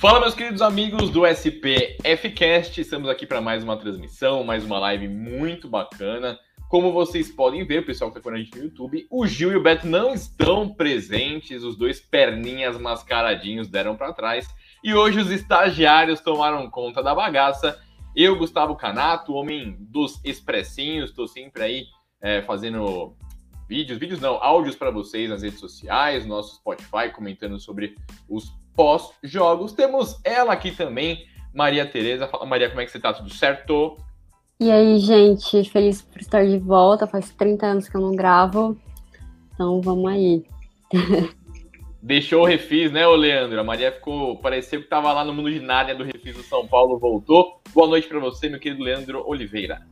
Fala, meus queridos amigos do SPFcast, estamos aqui para mais uma transmissão, mais uma live muito bacana. Como vocês podem ver, o pessoal que está com a gente no YouTube, o Gil e o Beto não estão presentes, os dois perninhas mascaradinhos deram para trás. E hoje os estagiários tomaram conta da bagaça. Eu, Gustavo Canato, homem dos expressinhos, estou sempre aí é, fazendo vídeos, vídeos não, áudios para vocês nas redes sociais, no nosso Spotify, comentando sobre os pós-jogos. Temos ela aqui também, Maria Tereza. Fala, Maria, como é que você tá? Tudo certo? E aí, gente, feliz por estar de volta. Faz 30 anos que eu não gravo. Então vamos aí. Deixou o Refis, né, ô Leandro? A Maria ficou. Pareceu que tava lá no mundo de Nárnia do Refis do São Paulo, voltou. Boa noite para você, meu querido Leandro Oliveira.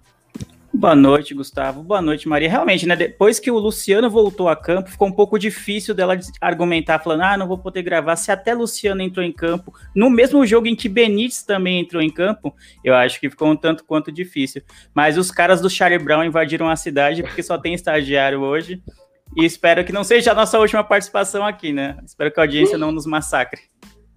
Boa noite, Gustavo. Boa noite, Maria. Realmente, né? Depois que o Luciano voltou a campo, ficou um pouco difícil dela argumentar, falando: ah, não vou poder gravar. Se até Luciano entrou em campo, no mesmo jogo em que Benítez também entrou em campo, eu acho que ficou um tanto quanto difícil. Mas os caras do Charlie Brown invadiram a cidade porque só tem estagiário hoje. E espero que não seja a nossa última participação aqui, né? Espero que a audiência não nos massacre.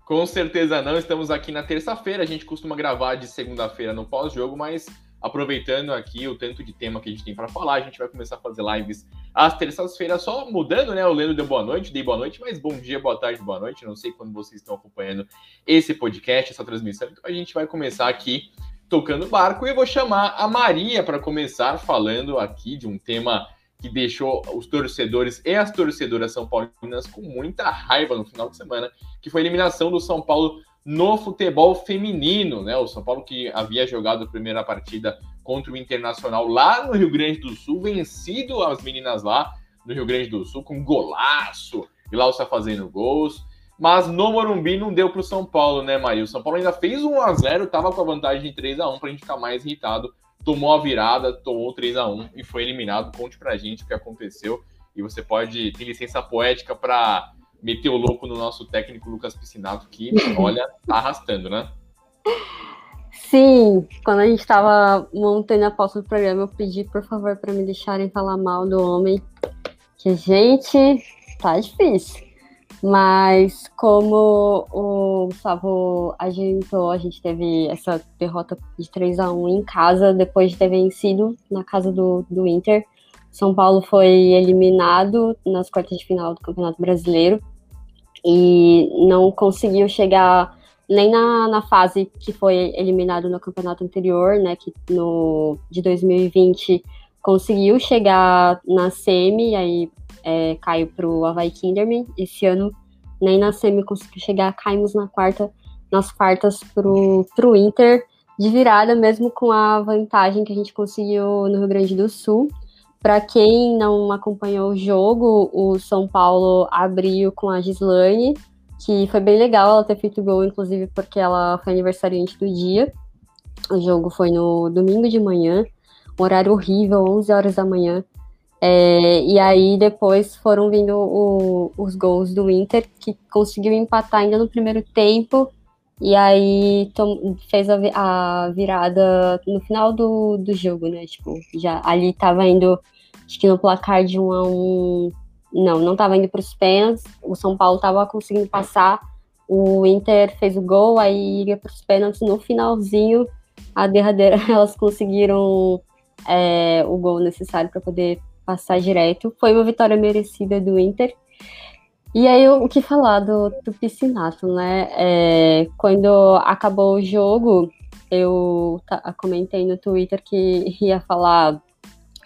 Com certeza não. Estamos aqui na terça-feira. A gente costuma gravar de segunda-feira no pós-jogo, mas aproveitando aqui o tanto de tema que a gente tem para falar, a gente vai começar a fazer lives às terças-feiras, só mudando, né? O Leno deu boa noite, dei boa noite, mas bom dia, boa tarde, boa noite. Não sei quando vocês estão acompanhando esse podcast, essa transmissão. Então a gente vai começar aqui tocando barco e eu vou chamar a Maria para começar falando aqui de um tema que deixou os torcedores e as torcedoras são paulinas com muita raiva no final de semana, que foi a eliminação do São Paulo no futebol feminino, né? O São Paulo que havia jogado a primeira partida contra o Internacional lá no Rio Grande do Sul, vencido as meninas lá no Rio Grande do Sul com golaço, e lá está fazendo gols. Mas no Morumbi não deu para o São Paulo, né, Maria? O São Paulo ainda fez 1 a 0 estava com a vantagem de 3 a 1 para a gente ficar mais irritado. Tomou a virada, tomou 3 a 1 e foi eliminado. Conte para a gente o que aconteceu. E você pode ter licença poética para meteu louco no nosso técnico Lucas Piscinato, que, olha, tá arrastando, né? Sim, quando a gente estava montando a pauta do programa, eu pedi, por favor, para me deixarem falar mal do homem. Que, gente, tá difícil. Mas como o Gustavo adiantou, a gente teve essa derrota de 3 a 1 em casa, depois de ter vencido na casa do, do Inter. São Paulo foi eliminado nas quartas de final do Campeonato Brasileiro e não conseguiu chegar nem na, na fase que foi eliminado no campeonato anterior, né, que no de 2020 conseguiu chegar na semi, aí é, caiu para o Havaí Kinderman. Esse ano nem na semi conseguiu chegar, caímos na quarta, nas quartas para o Inter de virada, mesmo com a vantagem que a gente conseguiu no Rio Grande do Sul. Para quem não acompanhou o jogo, o São Paulo abriu com a Gislaine, que foi bem legal ela ter feito gol, inclusive porque ela foi aniversariante do dia. O jogo foi no domingo de manhã, um horário horrível, 11 horas da manhã. É, e aí depois foram vindo o, os gols do Inter, que conseguiu empatar ainda no primeiro tempo, e aí tom, fez a, a, virada no final do, do jogo, né? Tipo, já ali tava indo acho que no placar de um a um. Não, não estava indo para os pênaltis. O São Paulo estava conseguindo passar. O Inter fez o gol, aí ia para os pênaltis. No finalzinho, a derradeira, elas conseguiram é, o gol necessário para poder passar direto. Foi uma vitória merecida do Inter. E aí, o que falar do, do Piscinato, né? É, quando acabou o jogo, eu comentei no Twitter que ia falar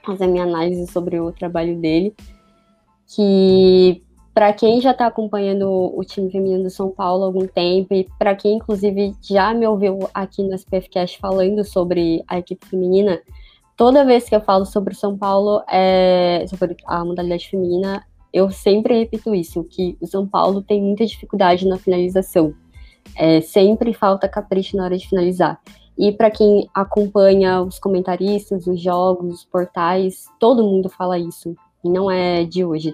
fazer minha análise sobre o trabalho dele, que para quem já está acompanhando o time feminino do São Paulo há algum tempo e para quem inclusive já me ouviu aqui no SPFcast falando sobre a equipe feminina, toda vez que eu falo sobre o São Paulo, é, sobre a modalidade feminina, eu sempre repito isso, que o São Paulo tem muita dificuldade na finalização. É, sempre falta capricho na hora de finalizar. E para quem acompanha os comentaristas, os jogos, os portais, todo mundo fala isso. E não é de hoje.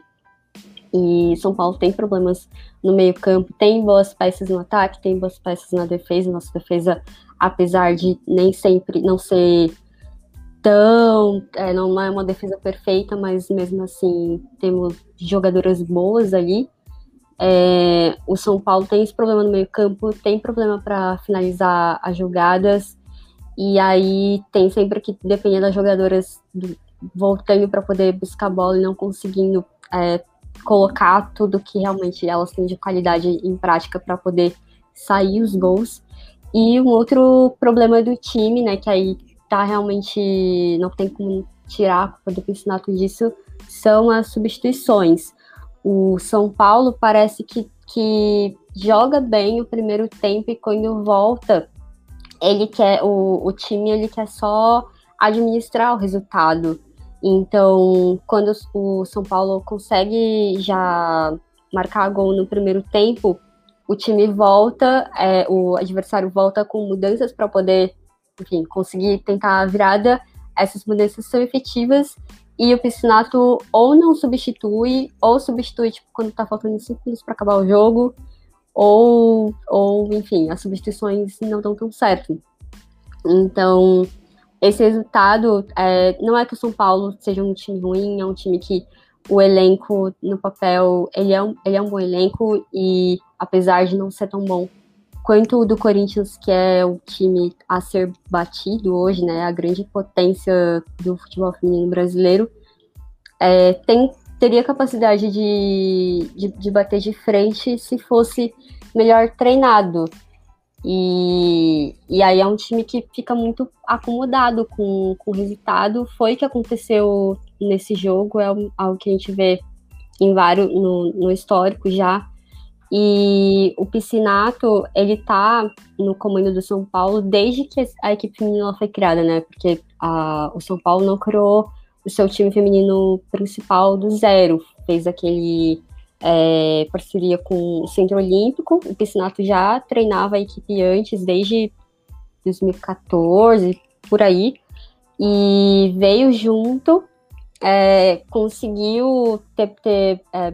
E São Paulo tem problemas no meio-campo, tem boas peças no ataque, tem boas peças na defesa. Nossa defesa, apesar de nem sempre não ser tão. É, não é uma defesa perfeita, mas mesmo assim temos jogadoras boas ali. É, o São Paulo tem esse problema no meio-campo, tem problema para finalizar as jogadas, e aí tem sempre que depender das jogadoras do, voltando para poder buscar a bola e não conseguindo é, colocar tudo que realmente elas têm de qualidade em prática para poder sair os gols. E um outro problema do time, né, que aí tá realmente não tem como tirar a culpa do Piscinato disso, são as substituições. O São Paulo parece que, que joga bem o primeiro tempo e quando volta, ele quer o, o time ele quer só administrar o resultado. Então, quando o São Paulo consegue já marcar gol no primeiro tempo, o time volta, é, o adversário volta com mudanças para poder enfim, conseguir tentar a virada, essas mudanças são efetivas e o Piscinato ou não substitui, ou substitui tipo, quando tá faltando 5 minutos para acabar o jogo, ou, ou, enfim, as substituições não dão tão certo. Então, esse resultado, é, não é que o São Paulo seja um time ruim, é um time que o elenco, no papel, ele é um, ele é um bom elenco e, apesar de não ser tão bom quanto do Corinthians, que é o time a ser batido hoje, né, a grande potência do futebol feminino brasileiro, é, tem, teria capacidade de, de, de, bater de frente se fosse melhor treinado. E, e aí é um time que fica muito acomodado com, com o resultado. Foi o que aconteceu nesse jogo, é algo que a gente vê em vários no, no histórico já e o Piscinato, ele tá no comando do São Paulo desde que a equipe feminina foi criada, né? Porque a, o São Paulo não criou o seu time feminino principal do zero. Fez aquele é, parceria com o Centro Olímpico. O Piscinato já treinava a equipe antes, desde 2014, por aí. E veio junto, é, conseguiu ter, ter é,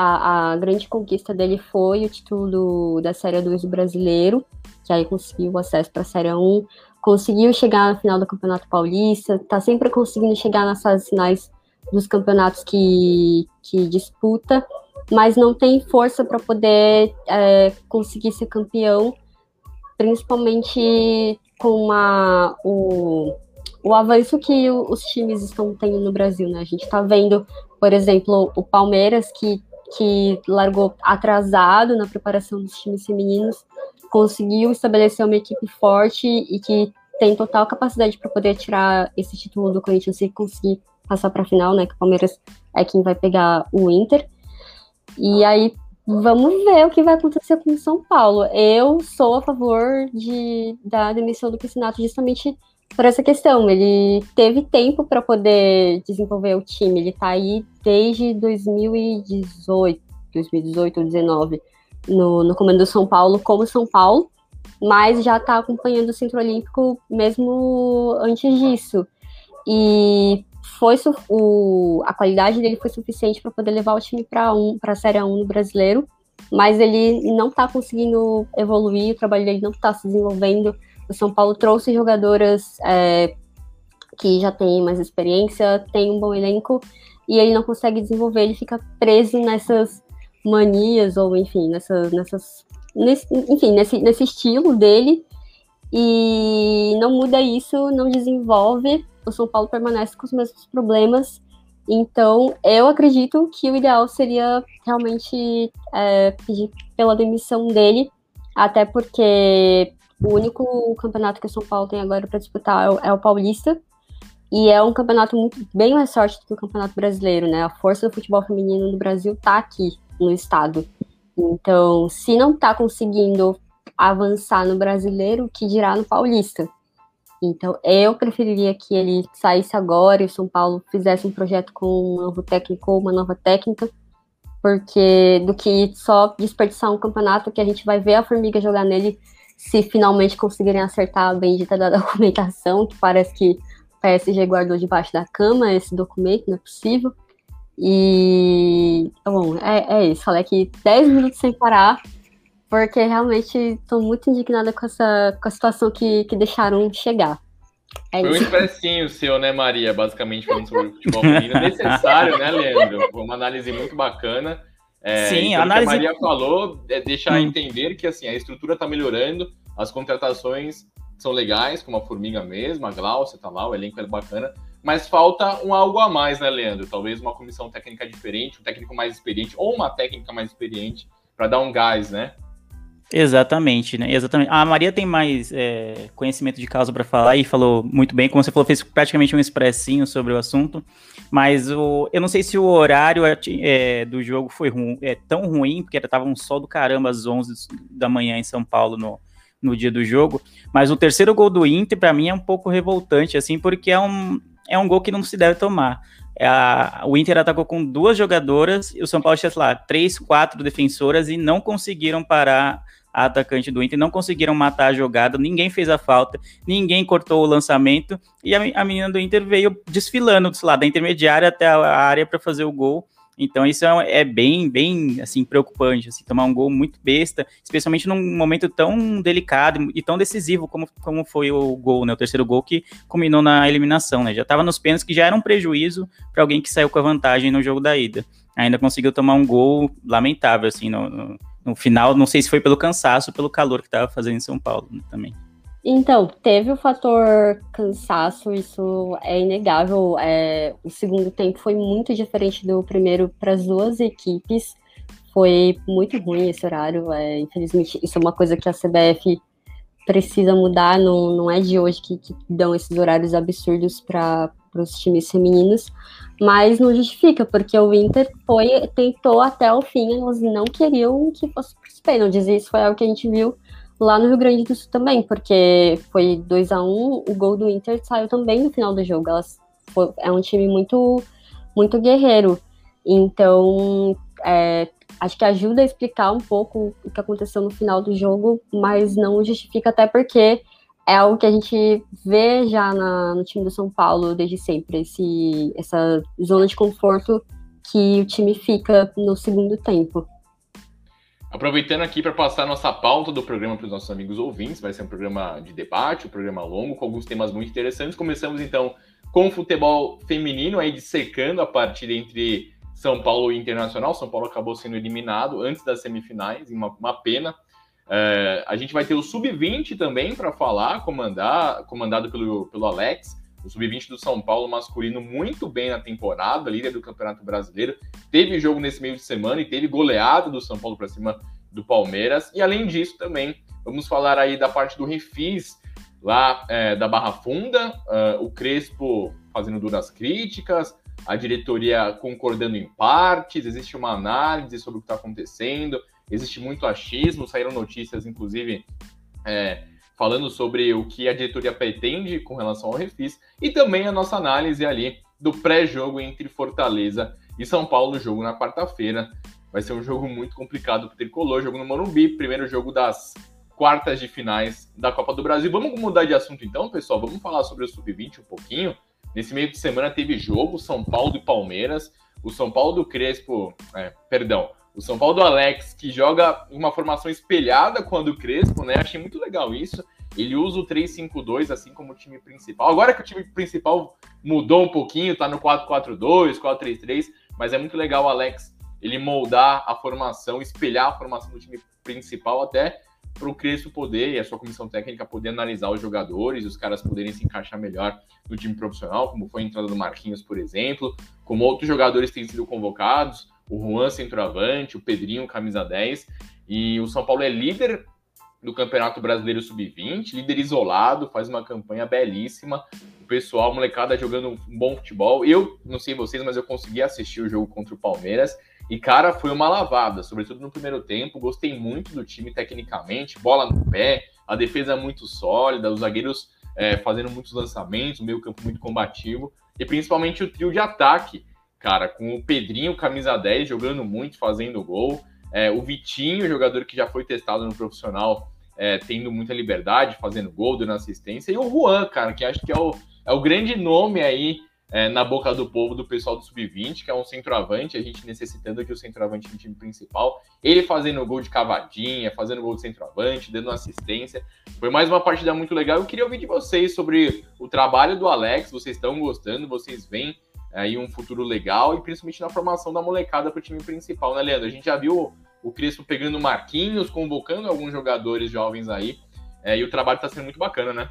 a, a, grande conquista dele foi o título do, da Série 2 do Brasileiro, que aí conseguiu acesso para a Série 1, conseguiu chegar na final do Campeonato Paulista, tá sempre conseguindo chegar nas fases finais dos campeonatos que, que disputa, mas não tem força para poder é, conseguir ser campeão, principalmente com uma, o, o avanço que os times estão tendo no Brasil, né? A gente está vendo, por exemplo, o Palmeiras, que que largou atrasado na preparação dos times femininos, conseguiu estabelecer uma equipe forte e que tem total capacidade para poder tirar esse título do Corinthians e conseguir passar para a final, né? Que o Palmeiras é quem vai pegar o Inter. E aí vamos ver o que vai acontecer com o São Paulo. Eu sou a favor de, da demissão do Piscinato justamente por essa questão. Ele teve tempo para poder desenvolver o time. Ele está aí desde 2018, 2018 ou 2019, no, no comando do São Paulo, como São Paulo, mas já está acompanhando o Centro Olímpico mesmo antes disso. E foi o, a qualidade dele foi suficiente para poder levar o time para um, a Série 1 no brasileiro, mas ele não está conseguindo evoluir, o trabalho dele não está se desenvolvendo o São Paulo trouxe jogadoras é, que já têm mais experiência, tem um bom elenco, e ele não consegue desenvolver, ele fica preso nessas manias, ou enfim, nessas. nessas nesse, enfim, nesse, nesse estilo dele, e não muda isso, não desenvolve. O São Paulo permanece com os mesmos problemas. Então, eu acredito que o ideal seria realmente é, pedir pela demissão dele, até porque o único campeonato que o São Paulo tem agora para disputar é o, é o, Paulista. E é um campeonato muito bem mais forte do que o Campeonato Brasileiro, né? A força do futebol feminino no Brasil tá aqui no estado. Então, se não tá conseguindo avançar no brasileiro, que dirá no paulista. Então, eu preferiria que ele saísse agora e o São Paulo fizesse um projeto com um novo técnico ou uma nova técnica porque do que só desperdiçar um campeonato que a gente vai ver a Formiga jogar nele se finalmente conseguirem acertar a bendita da documentação, que parece que o PSG guardou debaixo da cama esse documento, não é possível. E, bom, é, é isso. Falei aqui 10 minutos sem parar, porque realmente estou muito indignada com essa com a situação que, que deixaram chegar. É Foi um expressinho seu, né, Maria? Basicamente falando sobre o futebol feminino. Necessário, né, Leandro? Foi uma análise muito bacana. É, Sim, então, a análise. a Maria falou é deixar hum. entender que assim, a estrutura está melhorando, as contratações são legais, como a Formiga mesmo, a Glaucia tá lá, o elenco é bacana, mas falta um algo a mais, né, Leandro? Talvez uma comissão técnica diferente, um técnico mais experiente, ou uma técnica mais experiente, para dar um gás, né? Exatamente, né? Exatamente. A Maria tem mais é, conhecimento de causa para falar e falou muito bem. Como você falou, fez praticamente um expressinho sobre o assunto. Mas o, eu não sei se o horário é, do jogo foi ruim, é tão ruim, porque estava um sol do caramba às 11 da manhã em São Paulo no, no dia do jogo. Mas o terceiro gol do Inter, para mim, é um pouco revoltante, assim, porque é um, é um gol que não se deve tomar. É a, o Inter atacou com duas jogadoras e o São Paulo tinha, lá, três, quatro defensoras e não conseguiram parar atacante do Inter, não conseguiram matar a jogada, ninguém fez a falta, ninguém cortou o lançamento e a, a menina do Inter veio desfilando, lá, da intermediária até a área para fazer o gol. Então isso é, é, bem, bem assim preocupante, assim, tomar um gol muito besta, especialmente num momento tão delicado e tão decisivo como, como foi o gol, né? O terceiro gol que culminou na eliminação, né? Já estava nos pênaltis que já era um prejuízo para alguém que saiu com a vantagem no jogo da ida. Ainda conseguiu tomar um gol lamentável, assim, no, no, no final. Não sei se foi pelo cansaço pelo calor que estava fazendo em São Paulo né, também. Então, teve o fator cansaço, isso é inegável. É, o segundo tempo foi muito diferente do primeiro para as duas equipes. Foi muito ruim esse horário. É, infelizmente, isso é uma coisa que a CBF precisa mudar. Não, não é de hoje que, que dão esses horários absurdos para os times femininos. Mas não justifica, porque o Inter foi, tentou até o fim, elas não queriam que fosse para os pênaltis. E isso foi algo que a gente viu lá no Rio Grande do Sul também, porque foi 2 a 1 um, o gol do Inter saiu também no final do jogo. Elas foi, é um time muito, muito guerreiro. Então, é, acho que ajuda a explicar um pouco o que aconteceu no final do jogo, mas não justifica até porque é algo que a gente vê já na, no time do São Paulo desde sempre, esse, essa zona de conforto que o time fica no segundo tempo. Aproveitando aqui para passar nossa pauta do programa para os nossos amigos ouvintes, vai ser um programa de debate, um programa longo, com alguns temas muito interessantes. Começamos então com o futebol feminino, aí dissecando a partida entre São Paulo e Internacional. São Paulo acabou sendo eliminado antes das semifinais, uma, uma pena. É, a gente vai ter o Sub-20 também para falar, comandar, comandado pelo, pelo Alex o sub-20 do São Paulo masculino muito bem na temporada, líder do Campeonato Brasileiro. Teve jogo nesse meio de semana e teve goleada do São Paulo para cima do Palmeiras. E além disso, também vamos falar aí da parte do Refis, lá é, da Barra Funda, uh, o Crespo fazendo duras críticas, a diretoria concordando em partes, existe uma análise sobre o que está acontecendo, existe muito achismo, saíram notícias, inclusive. É, falando sobre o que a diretoria pretende com relação ao Refis e também a nossa análise ali do pré-jogo entre Fortaleza e São Paulo, jogo na quarta-feira. Vai ser um jogo muito complicado para o Tricolor, jogo no Morumbi, primeiro jogo das quartas de finais da Copa do Brasil. Vamos mudar de assunto então, pessoal? Vamos falar sobre o Sub-20 um pouquinho. Nesse meio de semana teve jogo, São Paulo e Palmeiras. O São Paulo do Crespo, é, perdão, o São Paulo do Alex, que joga uma formação espelhada com a do Crespo, né? Achei muito legal isso. Ele usa o 3-5-2, assim como o time principal. Agora que o time principal mudou um pouquinho, tá no 4-4-2, 4-3-3, mas é muito legal o Alex ele moldar a formação, espelhar a formação do time principal até para o Crespo poder e a sua comissão técnica poder analisar os jogadores, os caras poderem se encaixar melhor no time profissional, como foi a entrada do Marquinhos, por exemplo, como outros jogadores têm sido convocados o Juan centroavante, o Pedrinho camisa 10, e o São Paulo é líder do Campeonato Brasileiro Sub-20, líder isolado, faz uma campanha belíssima. O pessoal, a molecada jogando um bom futebol. Eu não sei vocês, mas eu consegui assistir o jogo contra o Palmeiras. E, cara, foi uma lavada, sobretudo no primeiro tempo. Gostei muito do time tecnicamente, bola no pé, a defesa muito sólida, os zagueiros é, fazendo muitos lançamentos, o meio campo muito combativo. E principalmente o trio de ataque cara, com o Pedrinho, camisa 10, jogando muito, fazendo gol. É, o Vitinho, jogador que já foi testado no profissional, é, tendo muita liberdade, fazendo gol, dando assistência. E o Juan, cara, que acho que é o, é o grande nome aí é, na boca do povo do pessoal do Sub-20, que é um centroavante, a gente necessitando aqui o centroavante no time principal. Ele fazendo gol de cavadinha, fazendo gol de centroavante, dando assistência. Foi mais uma partida muito legal. Eu queria ouvir de vocês sobre o trabalho do Alex. Vocês estão gostando? Vocês veem aí um futuro legal e principalmente na formação da molecada para o time principal, né, Leandro? A gente já viu o Crespo pegando Marquinhos, convocando alguns jogadores jovens aí, é, e o trabalho está sendo muito bacana, né?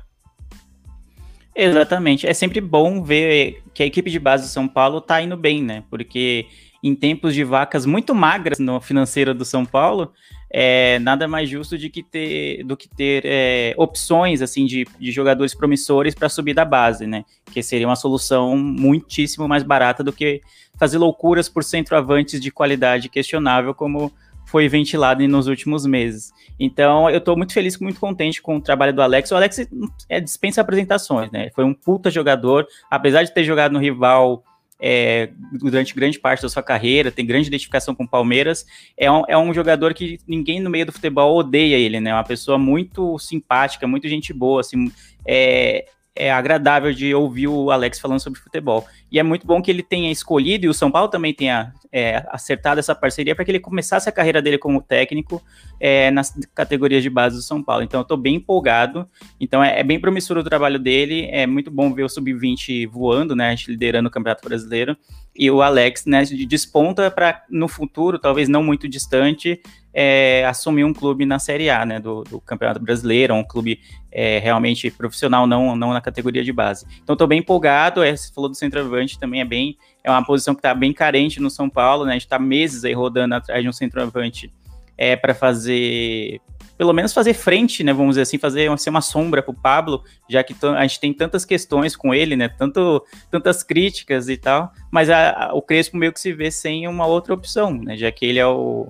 Exatamente. É sempre bom ver que a equipe de base do São Paulo está indo bem, né? Porque em tempos de vacas muito magras no financeiro do São Paulo, é nada mais justo de que ter, do que ter é, opções assim de, de jogadores promissores para subir da base, né? Que seria uma solução muitíssimo mais barata do que fazer loucuras por centroavantes de qualidade questionável, como foi ventilado nos últimos meses. Então, eu estou muito feliz, muito contente com o trabalho do Alex. O Alex é, dispensa apresentações, né? Foi um puta jogador, apesar de ter jogado no rival é, durante grande parte da sua carreira, tem grande identificação com o Palmeiras. É um, é um jogador que ninguém no meio do futebol odeia ele, né? Uma pessoa muito simpática, muito gente boa, assim, é, é agradável de ouvir o Alex falando sobre futebol. E é muito bom que ele tenha escolhido, e o São Paulo também tenha é, acertado essa parceria para que ele começasse a carreira dele como técnico é, nas categorias de base do São Paulo. Então, eu estou bem empolgado. Então, é, é, bem promissor o trabalho dele. É muito bom ver o Sub-20 voando, né? A gente liderando o Campeonato Brasileiro. E o Alex, né, desponta para no futuro, talvez não muito distante, é, assumir um clube na Série A, né, do, do Campeonato Brasileiro, um clube é, realmente profissional, não, não na categoria de base. Então, estou bem empolgado. É, você falou do centroavante, também é bem, é uma posição que está bem carente no São Paulo, né? A gente está meses aí rodando atrás de um centroavante é, para fazer, pelo menos fazer frente, né? Vamos dizer assim, fazer ser uma sombra para o Pablo, já que a gente tem tantas questões com ele, né? Tanto, tantas críticas e tal, mas a, a, o Crespo meio que se vê sem uma outra opção, né? Já que ele é o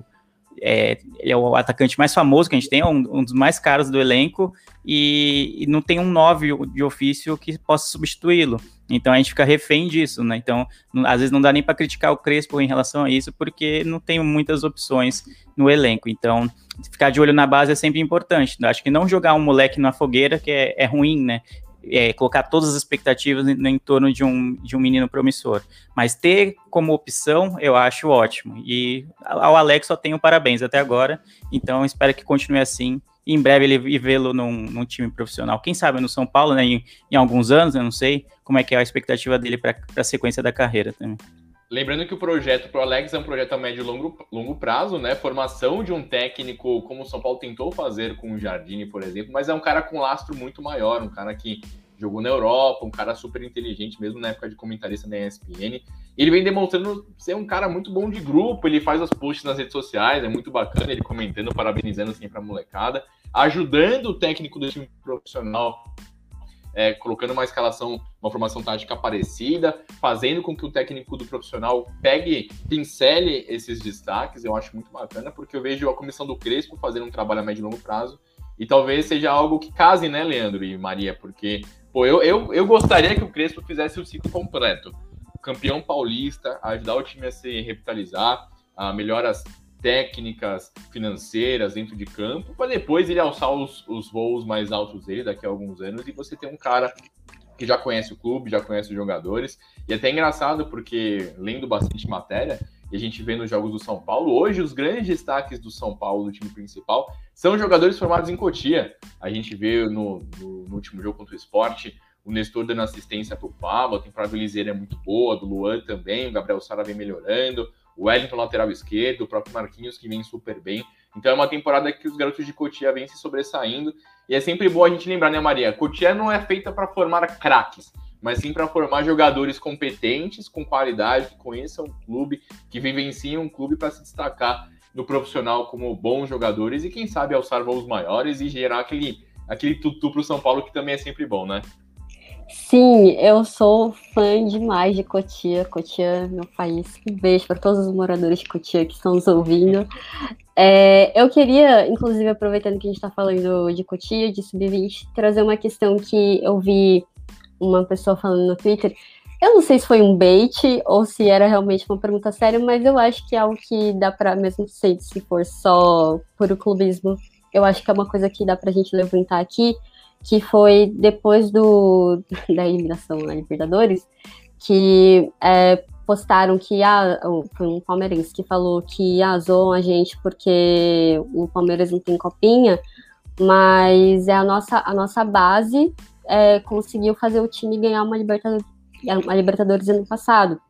é, ele é o atacante mais famoso que a gente tem, é um, um dos mais caros do elenco, e, e não tem um 9 de ofício que possa substituí-lo. Então a gente fica refém disso, né? Então, às vezes não dá nem para criticar o Crespo em relação a isso, porque não tem muitas opções no elenco. Então, ficar de olho na base é sempre importante. Acho que não jogar um moleque na fogueira, que é, é ruim, né? é, colocar todas as expectativas em, em, torno de um, de um menino promissor. Mas ter como opção, eu acho ótimo. E ao Alex só tenho parabéns até agora. Então espero que continue assim. Em breve ele vê-lo num, num, time profissional. Quem sabe no São Paulo, né? Em, em alguns anos, eu não sei como é que é a expectativa dele para a sequência da carreira também. Lembrando que o projeto para o Alex é um projeto a médio e longo, longo prazo, né? Formação de um técnico, como o São Paulo tentou fazer com o Jardine, por exemplo, mas é um cara com lastro muito maior, um cara que jogou na Europa, um cara super inteligente, mesmo na época de comentarista da ESPN. Ele vem demonstrando ser um cara muito bom de grupo, ele faz as posts nas redes sociais, é muito bacana ele comentando, parabenizando sempre a molecada, ajudando o técnico do time profissional é, colocando uma escalação, uma formação tática parecida, fazendo com que o técnico do profissional pegue, pincele esses destaques. Eu acho muito bacana, porque eu vejo a comissão do Crespo fazendo um trabalho a médio e longo prazo. E talvez seja algo que case, né, Leandro e Maria? Porque, pô, eu, eu, eu gostaria que o Crespo fizesse o ciclo completo. Campeão paulista, ajudar o time a se revitalizar, a melhoras técnicas financeiras dentro de campo, para depois ele alçar os, os voos mais altos dele daqui a alguns anos e você ter um cara que já conhece o clube, já conhece os jogadores. E é até engraçado porque, lendo bastante matéria, e a gente vê nos jogos do São Paulo, hoje os grandes destaques do São Paulo, do time principal, são jogadores formados em Cotia. A gente vê no, no, no último jogo contra o esporte o Nestor dando assistência para o Pablo, a temporada do Liseira é muito boa, do Luan também, o Gabriel Sara vem melhorando, o Wellington lateral esquerdo, o próprio Marquinhos que vem super bem. Então é uma temporada que os garotos de Cotia vêm se sobressaindo. E é sempre bom a gente lembrar, né, Maria? Cotia não é feita para formar craques, mas sim para formar jogadores competentes, com qualidade, que conheçam o clube, que vivenciam o clube para se destacar no profissional como bons jogadores e, quem sabe, alçar voos maiores e gerar aquele, aquele tutu para o São Paulo, que também é sempre bom, né? Sim, eu sou fã demais de Cotia. Cotia é meu país. Um beijo para todos os moradores de Cotia que estão nos ouvindo. É, eu queria, inclusive, aproveitando que a gente está falando de Cotia, de Sub-20, trazer uma questão que eu vi uma pessoa falando no Twitter, Eu não sei se foi um bait ou se era realmente uma pergunta séria, mas eu acho que é algo que dá para, mesmo se, se for só por o clubismo, eu acho que é uma coisa que dá pra gente levantar aqui, que foi depois do, da eliminação na Libertadores, que é, postaram que ah, foi um palmeirense que falou que ah, zoam a gente porque o Palmeiras não tem copinha, mas é a nossa, a nossa base é, conseguiu fazer o time ganhar uma Libertadores, uma Libertadores ano passado.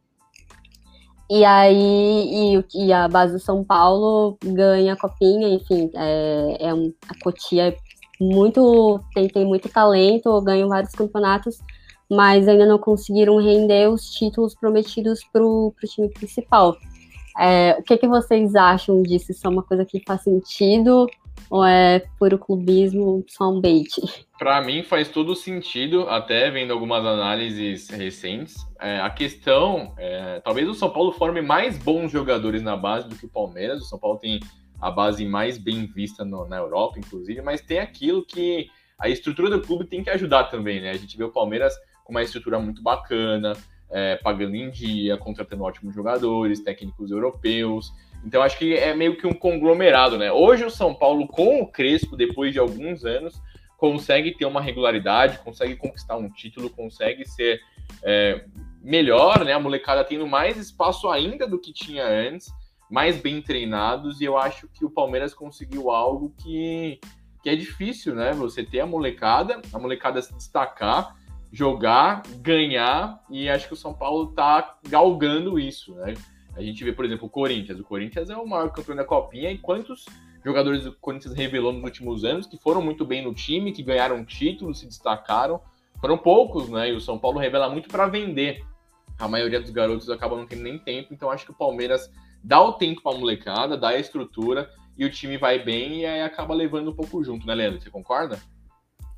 E aí, e, e, a base do São Paulo ganha a copinha, enfim, é, é um, a Cotia é muito, tem, tem muito talento, ganham vários campeonatos, mas ainda não conseguiram render os títulos prometidos para o time principal. É, o que, que vocês acham disso? Isso é uma coisa que faz sentido ou é puro clubismo, só um bait? Para mim faz todo sentido, até vendo algumas análises recentes. É, a questão, é, talvez o São Paulo forme mais bons jogadores na base do que o Palmeiras. O São Paulo tem a base mais bem vista no, na Europa, inclusive, mas tem aquilo que a estrutura do clube tem que ajudar também, né? A gente vê o Palmeiras com uma estrutura muito bacana, é, pagando em dia, contratando ótimos jogadores, técnicos europeus. Então acho que é meio que um conglomerado, né? Hoje o São Paulo, com o Crespo, depois de alguns anos, consegue ter uma regularidade, consegue conquistar um título, consegue ser é, melhor, né? A molecada tendo mais espaço ainda do que tinha antes, mais bem treinados, e eu acho que o Palmeiras conseguiu algo que, que é difícil, né? Você ter a molecada, a molecada se destacar, jogar, ganhar, e acho que o São Paulo tá galgando isso, né? A gente vê, por exemplo, o Corinthians. O Corinthians é o maior campeão da Copinha. E quantos jogadores do Corinthians revelou nos últimos anos que foram muito bem no time, que ganharam títulos, se destacaram? Foram poucos, né? E o São Paulo revela muito para vender. A maioria dos garotos acaba não tendo nem tempo. Então acho que o Palmeiras dá o tempo para a molecada, dá a estrutura e o time vai bem e aí acaba levando um pouco junto, né, Leandro? Você concorda?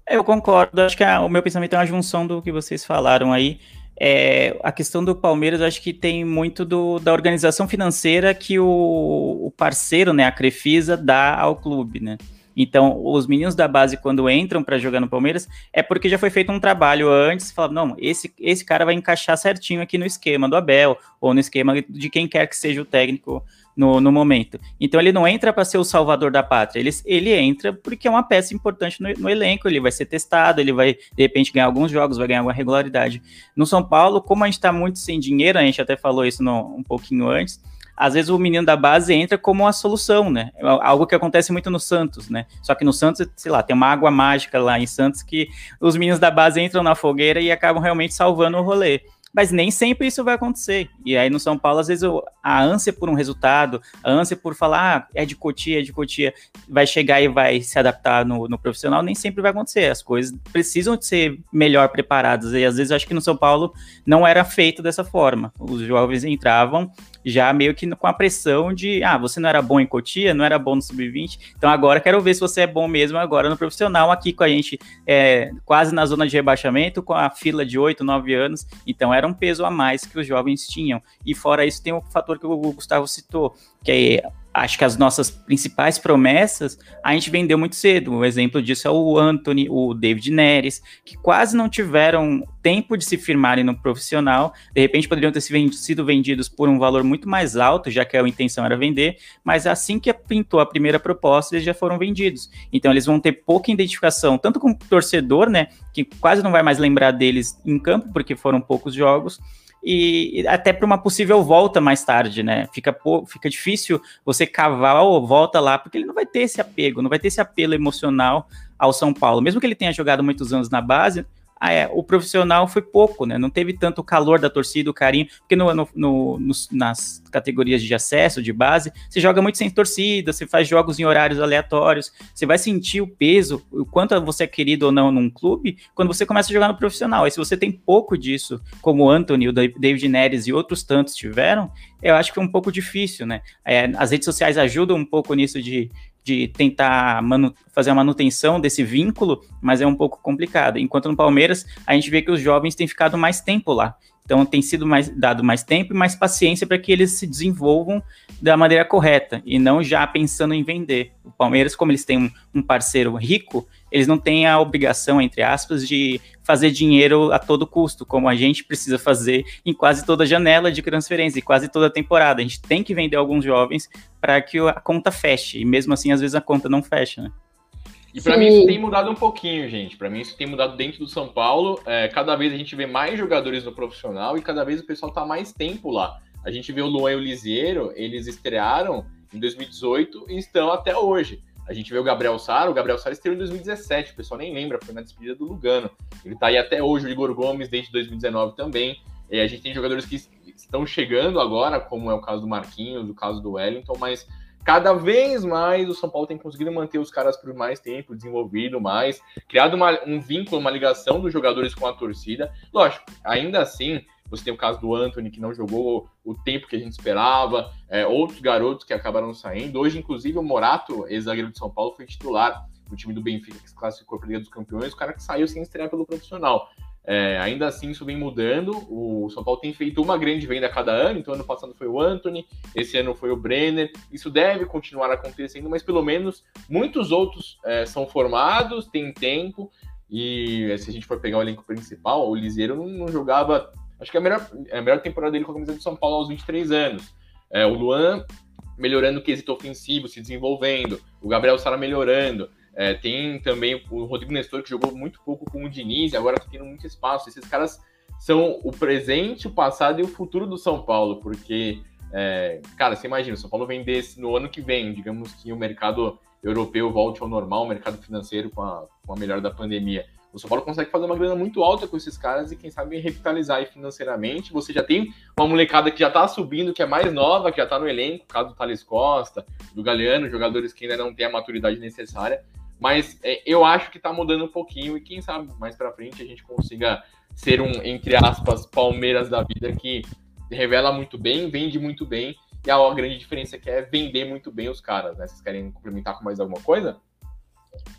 Eu concordo. Acho que a, o meu pensamento é uma junção do que vocês falaram aí. É, a questão do Palmeiras, acho que tem muito do, da organização financeira que o, o, parceiro, né, a Crefisa, dá ao clube, né? Então, os meninos da base, quando entram para jogar no Palmeiras, é porque já foi feito um trabalho antes, fala, não, esse, esse cara vai encaixar certinho aqui no esquema do Abel, ou no esquema de quem quer que seja o técnico no, no momento. Então ele não entra para ser o salvador da pátria, ele, ele entra porque é uma peça importante no, no, elenco, ele vai ser testado, ele vai de repente ganhar alguns jogos, vai ganhar alguma regularidade. No São Paulo, como a gente está muito sem dinheiro, a gente até falou isso no, um pouquinho antes, às vezes o menino da base entra como uma solução, né? É algo que acontece muito no Santos, né? Só que no Santos, sei lá, tem uma água mágica lá em Santos que os meninos da base entram na fogueira e acabam realmente salvando o rolê mas nem sempre isso vai acontecer. E aí no São Paulo, às vezes, a ânsia por um resultado, a ânsia por falar, ah, é de Cotia, é de Cotia, vai chegar e vai se adaptar no, no, profissional, nem sempre vai acontecer. As coisas precisam de ser melhor preparadas. E às vezes eu acho que no São Paulo não era feito dessa forma. Os jovens entravam já meio que com a pressão de, ah, você não era bom em Cotia, não era bom no Sub-20, então agora quero ver se você é bom mesmo agora no profissional, aqui com a gente, é, quase na zona de rebaixamento, com a fila de 8, 9 anos, então era um peso a mais que os jovens tinham. E fora isso, tem o fator que o Gustavo citou, que é acho que as nossas principais promessas a gente vendeu muito cedo. O exemplo disso é o Anthony, o David Neres, que quase não tiveram tempo de se firmarem no profissional. De repente poderiam ter sido vendidos por um valor muito mais alto, já que a intenção era vender, mas assim que pintou a primeira proposta, eles já foram vendidos. Então eles vão ter pouca identificação, tanto com o torcedor, né, que quase não vai mais lembrar deles em campo, porque foram poucos jogos, e até para uma possível volta mais tarde, né? Fica, fica difícil você cavar ou volta lá, porque ele não vai ter esse apego, não vai ter esse apelo emocional ao São Paulo. Mesmo que ele tenha jogado muitos anos na base, é, o profissional foi pouco, né? Não teve tanto calor da torcida, o carinho, porque no, no, no, nas categorias de acesso, de base, você joga muito sem torcida, você faz jogos em horários aleatórios, você vai sentir o peso, o quanto você é querido ou não num clube, quando você começa a jogar no profissional. E se você tem pouco disso, como o Anthony, o David Neres e outros tantos tiveram, eu acho que é um pouco difícil, né? É, as redes sociais ajudam um pouco nisso de de tentar fazer a manutenção desse vínculo, mas é um pouco complicado. Enquanto no Palmeiras, a gente vê que os jovens têm ficado mais tempo lá. Então tem sido mais, dado mais tempo e mais paciência para que eles se desenvolvam da maneira correta e não já pensando em vender. O Palmeiras, como eles têm um, parceiro rico, eles não têm a obrigação, entre aspas, de fazer dinheiro a todo custo, como a gente precisa fazer em quase toda janela de transferência, e quase toda temporada. A gente tem que vender alguns jovens para que a conta feche, e mesmo assim, às vezes, a conta não fecha, né? E para mim isso tem mudado um pouquinho, gente. Para mim isso tem mudado dentro do São Paulo. É, cada vez a gente vê mais jogadores no profissional e cada vez o pessoal tá mais tempo lá. A gente vê o Luan e o Lisieiro, eles estrearam em 2018 e estão até hoje. A gente vê o Gabriel Sara, o Gabriel Sara estreou em 2017, o pessoal nem lembra, foi na despedida do Lugano. Ele tá aí até hoje, o Igor Gomes desde 2019 também. E a gente tem jogadores que estão chegando agora, como é o caso do Marquinhos, o caso do Wellington, mas cada vez mais o São Paulo tem conseguido manter os caras por mais tempo, desenvolvido mais, criado uma, um vínculo, uma ligação dos jogadores com a torcida. Lógico, ainda assim, você tem o caso do Anthony, que não jogou o tempo que a gente esperava, é, outros garotos que acabaram saindo. Hoje, inclusive, o Morato, ex-zagueiro de São Paulo, foi titular do time do Benfica, que se classificou para a Liga dos Campeões, o cara que saiu sem estrear pelo profissional. É, ainda assim, isso vem mudando. O São Paulo tem feito uma grande venda a cada ano. Então, ano passado foi o Anthony, esse ano foi o Brenner. Isso deve continuar acontecendo, mas pelo menos muitos outros é, são formados, tem tempo. E se a gente for pegar o elenco principal, o Liseiro não, não jogava Acho que é a melhor, é a melhor temporada dele com a camisa do São Paulo aos 23 anos. É, o Luan melhorando o quesito ofensivo, se desenvolvendo. O Gabriel Sara melhorando. É, tem também o Rodrigo Nestor, que jogou muito pouco com o Diniz e agora está tendo muito espaço. Esses caras são o presente, o passado e o futuro do São Paulo, porque, é, cara, você imagina, o São Paulo vendesse no ano que vem, digamos que o mercado europeu volte ao normal, o mercado financeiro com a, com a melhora da pandemia o São Paulo consegue fazer uma grana muito alta com esses caras e, quem sabe, revitalizar financeiramente. Você já tem uma molecada que já tá subindo, que é mais nova, que já tá no elenco, caso do Thales Costa, do Galeano, jogadores que ainda não têm a maturidade necessária. Mas é, eu acho que tá mudando um pouquinho e, quem sabe, mais para frente a gente consiga ser um, entre aspas, Palmeiras da vida que revela muito bem, vende muito bem. E a grande diferença que é vender muito bem os caras, né? Vocês querem complementar com mais alguma coisa?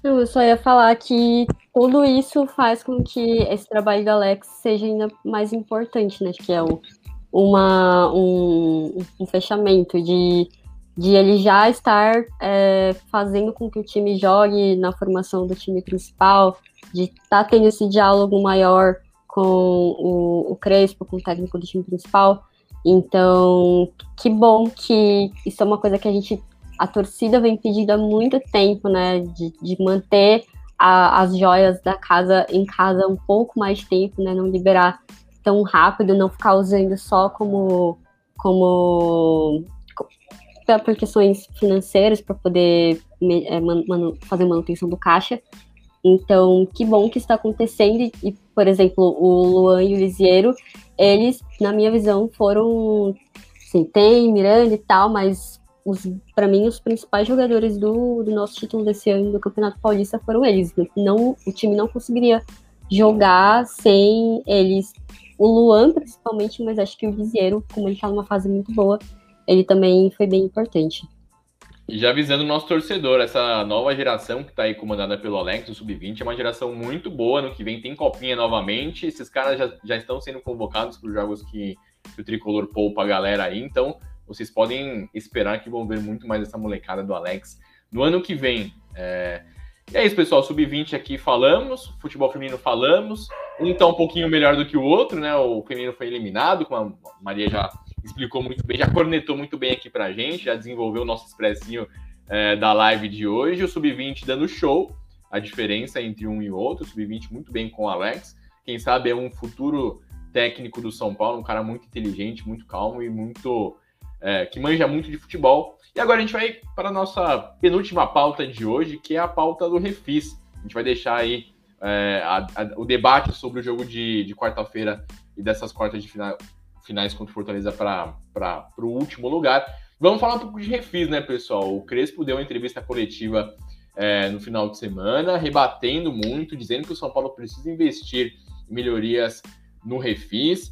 Eu só ia falar que tudo isso faz com que esse trabalho da Alex seja ainda mais importante, né? Que é o, uma, um, um fechamento de, de ele já estar é, fazendo com que o time jogue na formação do time principal, de estar tá tendo esse diálogo maior com o, o Crespo, com o técnico do time principal. Então, que bom que isso é uma coisa que a gente a torcida vem pedindo há muito tempo, né, de, de manter a, as joias da casa em casa um pouco mais tempo, né, não liberar tão rápido, não ficar usando só como como por questões financeiras para poder é, fazer manutenção do caixa. Então, que bom que está acontecendo. E, por exemplo, o Luan e o Lisiero, eles, na minha visão, foram. Sim, tem Miranda e tal, mas para mim, os principais jogadores do, do nosso título desse ano do Campeonato Paulista foram eles. Não, o time não conseguiria jogar sem eles. O Luan, principalmente, mas acho que o Viziero, como ele está numa fase muito boa, ele também foi bem importante. E já avisando o nosso torcedor, essa nova geração que está aí comandada pelo Alex, o Sub-20, é uma geração muito boa. No que vem tem copinha novamente. Esses caras já, já estão sendo convocados para os jogos que, que o Tricolor poupa a galera aí. Então, vocês podem esperar que vão ver muito mais essa molecada do Alex no ano que vem. É... E é isso, pessoal. Sub-20 aqui falamos, futebol feminino falamos. Um tá um pouquinho melhor do que o outro, né? O feminino foi eliminado, como a Maria já explicou muito bem, já cornetou muito bem aqui pra gente, já desenvolveu o nosso expressinho é, da live de hoje. O Sub-20 dando show, a diferença entre um e outro. O Sub-20 muito bem com o Alex. Quem sabe é um futuro técnico do São Paulo, um cara muito inteligente, muito calmo e muito é, que manja muito de futebol. E agora a gente vai para a nossa penúltima pauta de hoje, que é a pauta do Refis. A gente vai deixar aí é, a, a, o debate sobre o jogo de, de quarta-feira e dessas quartas de final, finais contra o Fortaleza para o último lugar. Vamos falar um pouco de Refis, né, pessoal? O Crespo deu uma entrevista coletiva é, no final de semana, rebatendo muito, dizendo que o São Paulo precisa investir em melhorias no Refis.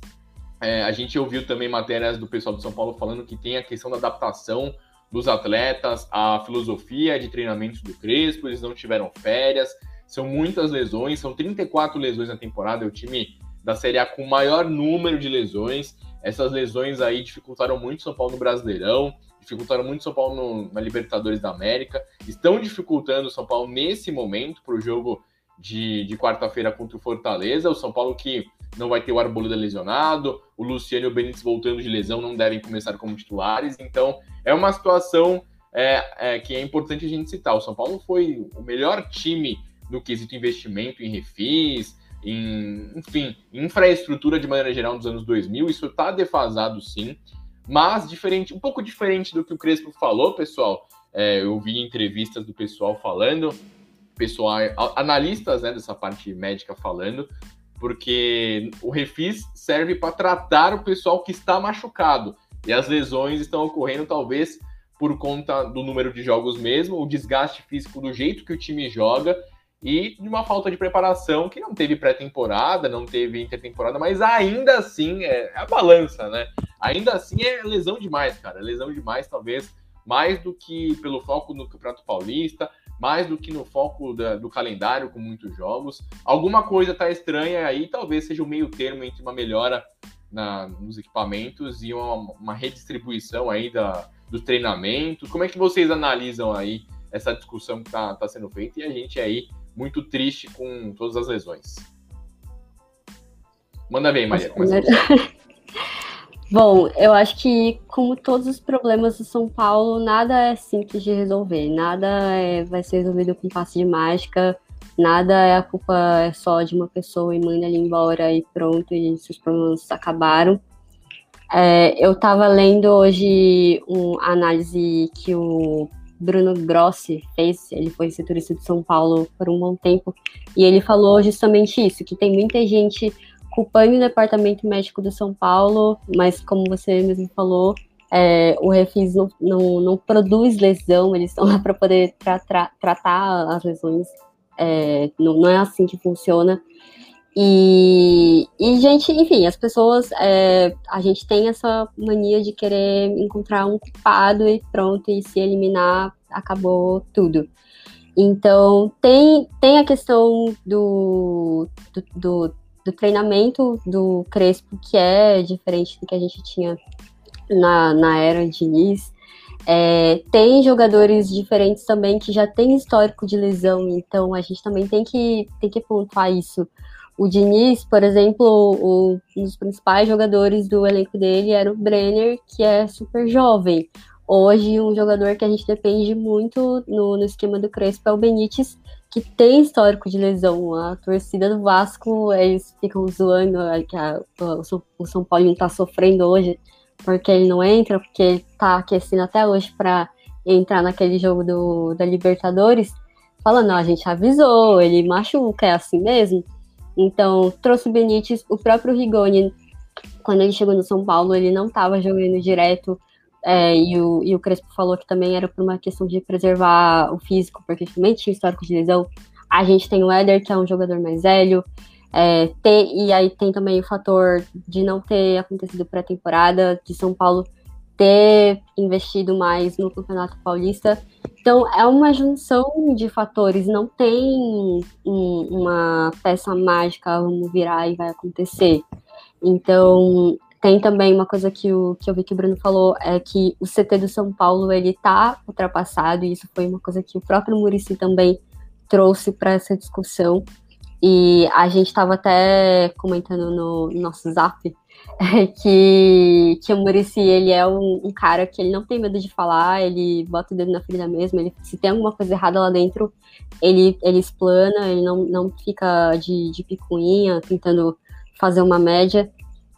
É, a gente ouviu também matérias do pessoal do São Paulo falando que tem a questão da adaptação dos atletas, a filosofia de treinamentos do Crespo, eles não tiveram férias, são muitas lesões, são 34 lesões na temporada, o time da Série A com maior número de lesões. Essas lesões aí dificultaram muito São Paulo no Brasileirão, dificultaram muito São Paulo no, na Libertadores da América, estão dificultando São Paulo nesse momento para o jogo de, de quarta-feira contra o Fortaleza. O São Paulo que não vai ter o Arboleda lesionado, o Luciano e o Benítez voltando de lesão não devem começar como titulares. Então é uma situação é, é, que é importante a gente citar. O São Paulo foi o melhor time no quesito investimento em refis, em, enfim, infraestrutura de maneira geral nos anos 2000. Isso está defasado sim, mas diferente, um pouco diferente do que o Crespo falou, pessoal. É, eu vi entrevistas do pessoal falando, pessoal, analistas né, dessa parte médica falando, porque o refis serve para tratar o pessoal que está machucado e as lesões estão ocorrendo talvez por conta do número de jogos mesmo, o desgaste físico do jeito que o time joga e de uma falta de preparação que não teve pré-temporada, não teve intertemporada, mas ainda assim é, é, a balança, né? Ainda assim é lesão demais, cara. Lesão demais, talvez mais do que pelo foco no Campeonato Paulista, mais do que no foco da, do calendário com muitos jogos. Alguma coisa tá estranha aí, talvez seja o um meio termo entre uma melhora na, nos equipamentos e uma, uma redistribuição aí da, dos treinamentos. Como é que vocês analisam aí essa discussão que está tá sendo feita e a gente aí muito triste com todas as lesões? Manda bem, Maria. Bom, eu acho que, como todos os problemas do São Paulo, nada é simples de resolver, nada é, vai ser resolvido com passe de mágica, nada é a culpa é só de uma pessoa e manda ele embora e pronto, e seus problemas acabaram. É, eu estava lendo hoje uma análise que o Bruno Grossi fez, ele foi setorista de São Paulo por um bom tempo, e ele falou justamente isso, que tem muita gente culpando o departamento médico do São Paulo, mas como você mesmo falou, é, o Refis não, não, não, produz lesão, eles estão lá para poder tra tra tratar as lesões, é, não, não, é assim que funciona. E, e gente, enfim, as pessoas, é, a gente tem essa mania de querer encontrar um culpado e pronto, e se eliminar, acabou tudo. Então, tem, tem a questão do, do, do do treinamento do Crespo, que é diferente do que a gente tinha na, na era de Diniz. É, tem jogadores diferentes também que já têm histórico de lesão, então a gente também tem que, tem que pontuar isso. O Diniz, por exemplo, o, um dos principais jogadores do elenco dele era o Brenner, que é super jovem. Hoje, um jogador que a gente depende muito no, no esquema do Crespo é o Benítez, que tem histórico de lesão. A torcida do Vasco, eles ficam zoando que a, o, São Paulo está sofrendo hoje porque ele não entra, porque está aquecendo até hoje para entrar naquele jogo do, da Libertadores. Falando, não, a gente avisou, ele machuca, é assim mesmo. Então, trouxe o Benítez, o próprio Rigoni, quando ele chegou no São Paulo, ele não estava jogando direto é, e, o, e o Crespo falou que também era por uma questão de preservar o físico, porque também tinha histórico de lesão. A gente tem o Éder, que é um jogador mais velho. É, tem, e aí tem também o fator de não ter acontecido pré-temporada, de São Paulo ter investido mais no Campeonato Paulista. Então, é uma junção de fatores, não tem um, uma peça mágica, vamos virar e vai acontecer. Então, tem também uma coisa que, o, que eu vi que o Bruno falou, é que o CT do São Paulo, ele tá ultrapassado, e isso foi uma coisa que o próprio Murici também trouxe para essa discussão. E a gente estava até comentando no nosso zap que, que o Murici ele é um, um, cara que ele não tem medo de falar, ele bota o dedo na ferida mesmo, ele, se tem alguma coisa errada lá dentro, ele, ele explana, ele não, não fica de, de picuinha tentando fazer uma média.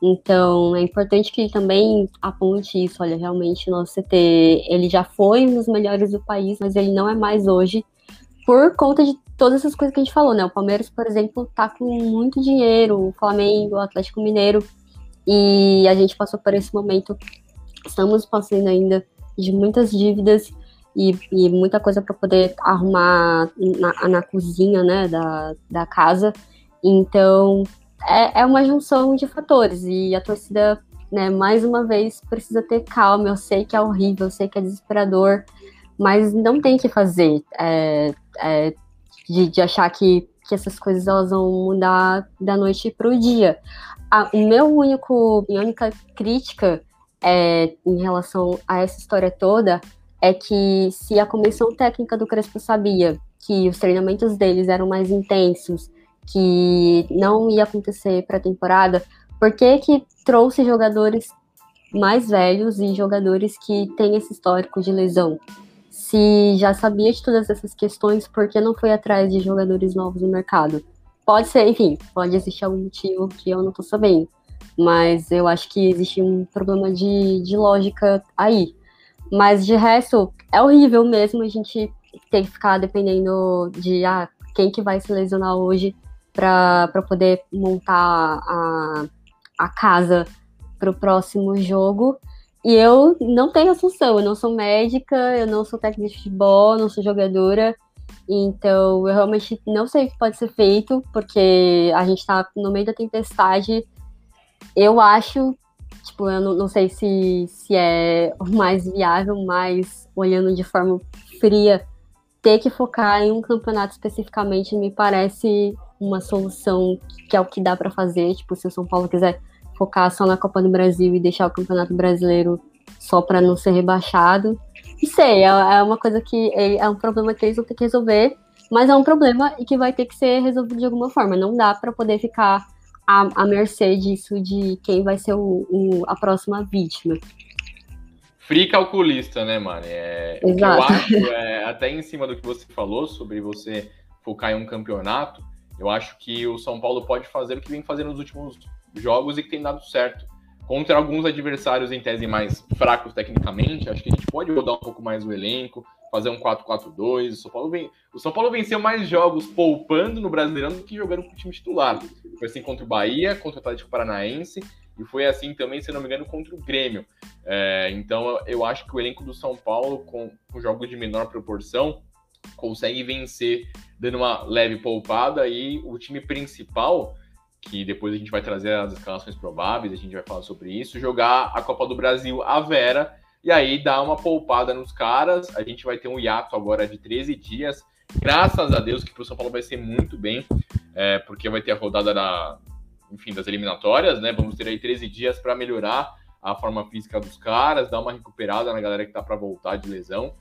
Então, é importante que ele também aponte isso. Olha, realmente, nosso CT, ele já foi um dos melhores do país, mas ele não é mais hoje, por conta de todas essas coisas que a gente falou, né? O Palmeiras, por exemplo, tá com muito dinheiro, o Flamengo, o Atlético Mineiro, e a gente passou por esse momento, estamos passando ainda de muitas dívidas e, e muita coisa para poder arrumar na, na cozinha, né, da, da casa. Então, é, é uma junção de fatores e a torcida, né, mais uma vez, precisa ter calma. Eu sei que é horrível, eu sei que é desesperador, mas não tem que fazer é, é, de, de, achar que, que essas coisas elas vão mudar da noite para o dia. A, o meu único, minha única crítica é, em relação a essa história toda é que se a comissão técnica do Crespo sabia que os treinamentos deles eram mais intensos, que não ia acontecer pré-temporada, por que que trouxe jogadores mais velhos e jogadores que têm esse histórico de lesão? Se já sabia de todas essas questões, por que não foi atrás de jogadores novos no mercado? Pode ser, enfim, pode existir algum motivo que eu não estou sabendo, mas eu acho que existe um problema de, de lógica aí. Mas de resto, é horrível mesmo a gente ter que ficar dependendo de ah, quem que vai se lesionar hoje para poder montar a, a casa para o próximo jogo. E eu não tenho função, eu não sou médica, eu não sou técnica de futebol, não sou jogadora. Então, eu realmente não sei o que pode ser feito, porque a gente está no meio da tempestade. Eu acho, tipo, eu não, não sei se, se é mais viável, mas olhando de forma fria, ter que focar em um campeonato especificamente me parece uma solução que é o que dá para fazer. Tipo, se o São Paulo quiser focar só na Copa do Brasil e deixar o Campeonato Brasileiro só para não ser rebaixado. Sei, é, é uma coisa que é, é um problema que eles vão ter que resolver, mas é um problema e que vai ter que ser resolvido de alguma forma. Não dá para poder ficar à, à mercê disso de quem vai ser o, o, a próxima vítima. Free calculista, né, Mari? É, Exato. Eu acho, é, até em cima do que você falou sobre você focar em um campeonato, eu acho que o São Paulo pode fazer o que vem fazendo nos últimos jogos e que tem dado certo. Contra alguns adversários em tese mais fracos tecnicamente, acho que a gente pode rodar um pouco mais o elenco, fazer um 4-4-2. O, São Paulo vem... o São Paulo venceu mais jogos poupando no Brasileirão do que jogando com o time titular. Foi assim contra o Bahia, contra o Atlético Paranaense, e foi assim também, se não me engano, contra o Grêmio. É, então eu acho que o elenco do São Paulo, com, com jogos de menor proporção, consegue vencer dando uma leve poupada e o time principal, que depois a gente vai trazer as escalações prováveis, a gente vai falar sobre isso, jogar a Copa do Brasil à Vera e aí dar uma poupada nos caras. A gente vai ter um hiato agora de 13 dias, graças a Deus que o São Paulo vai ser muito bem, é, porque vai ter a rodada da, enfim, das eliminatórias, né? Vamos ter aí 13 dias para melhorar a forma física dos caras, dar uma recuperada na galera que tá para voltar de lesão.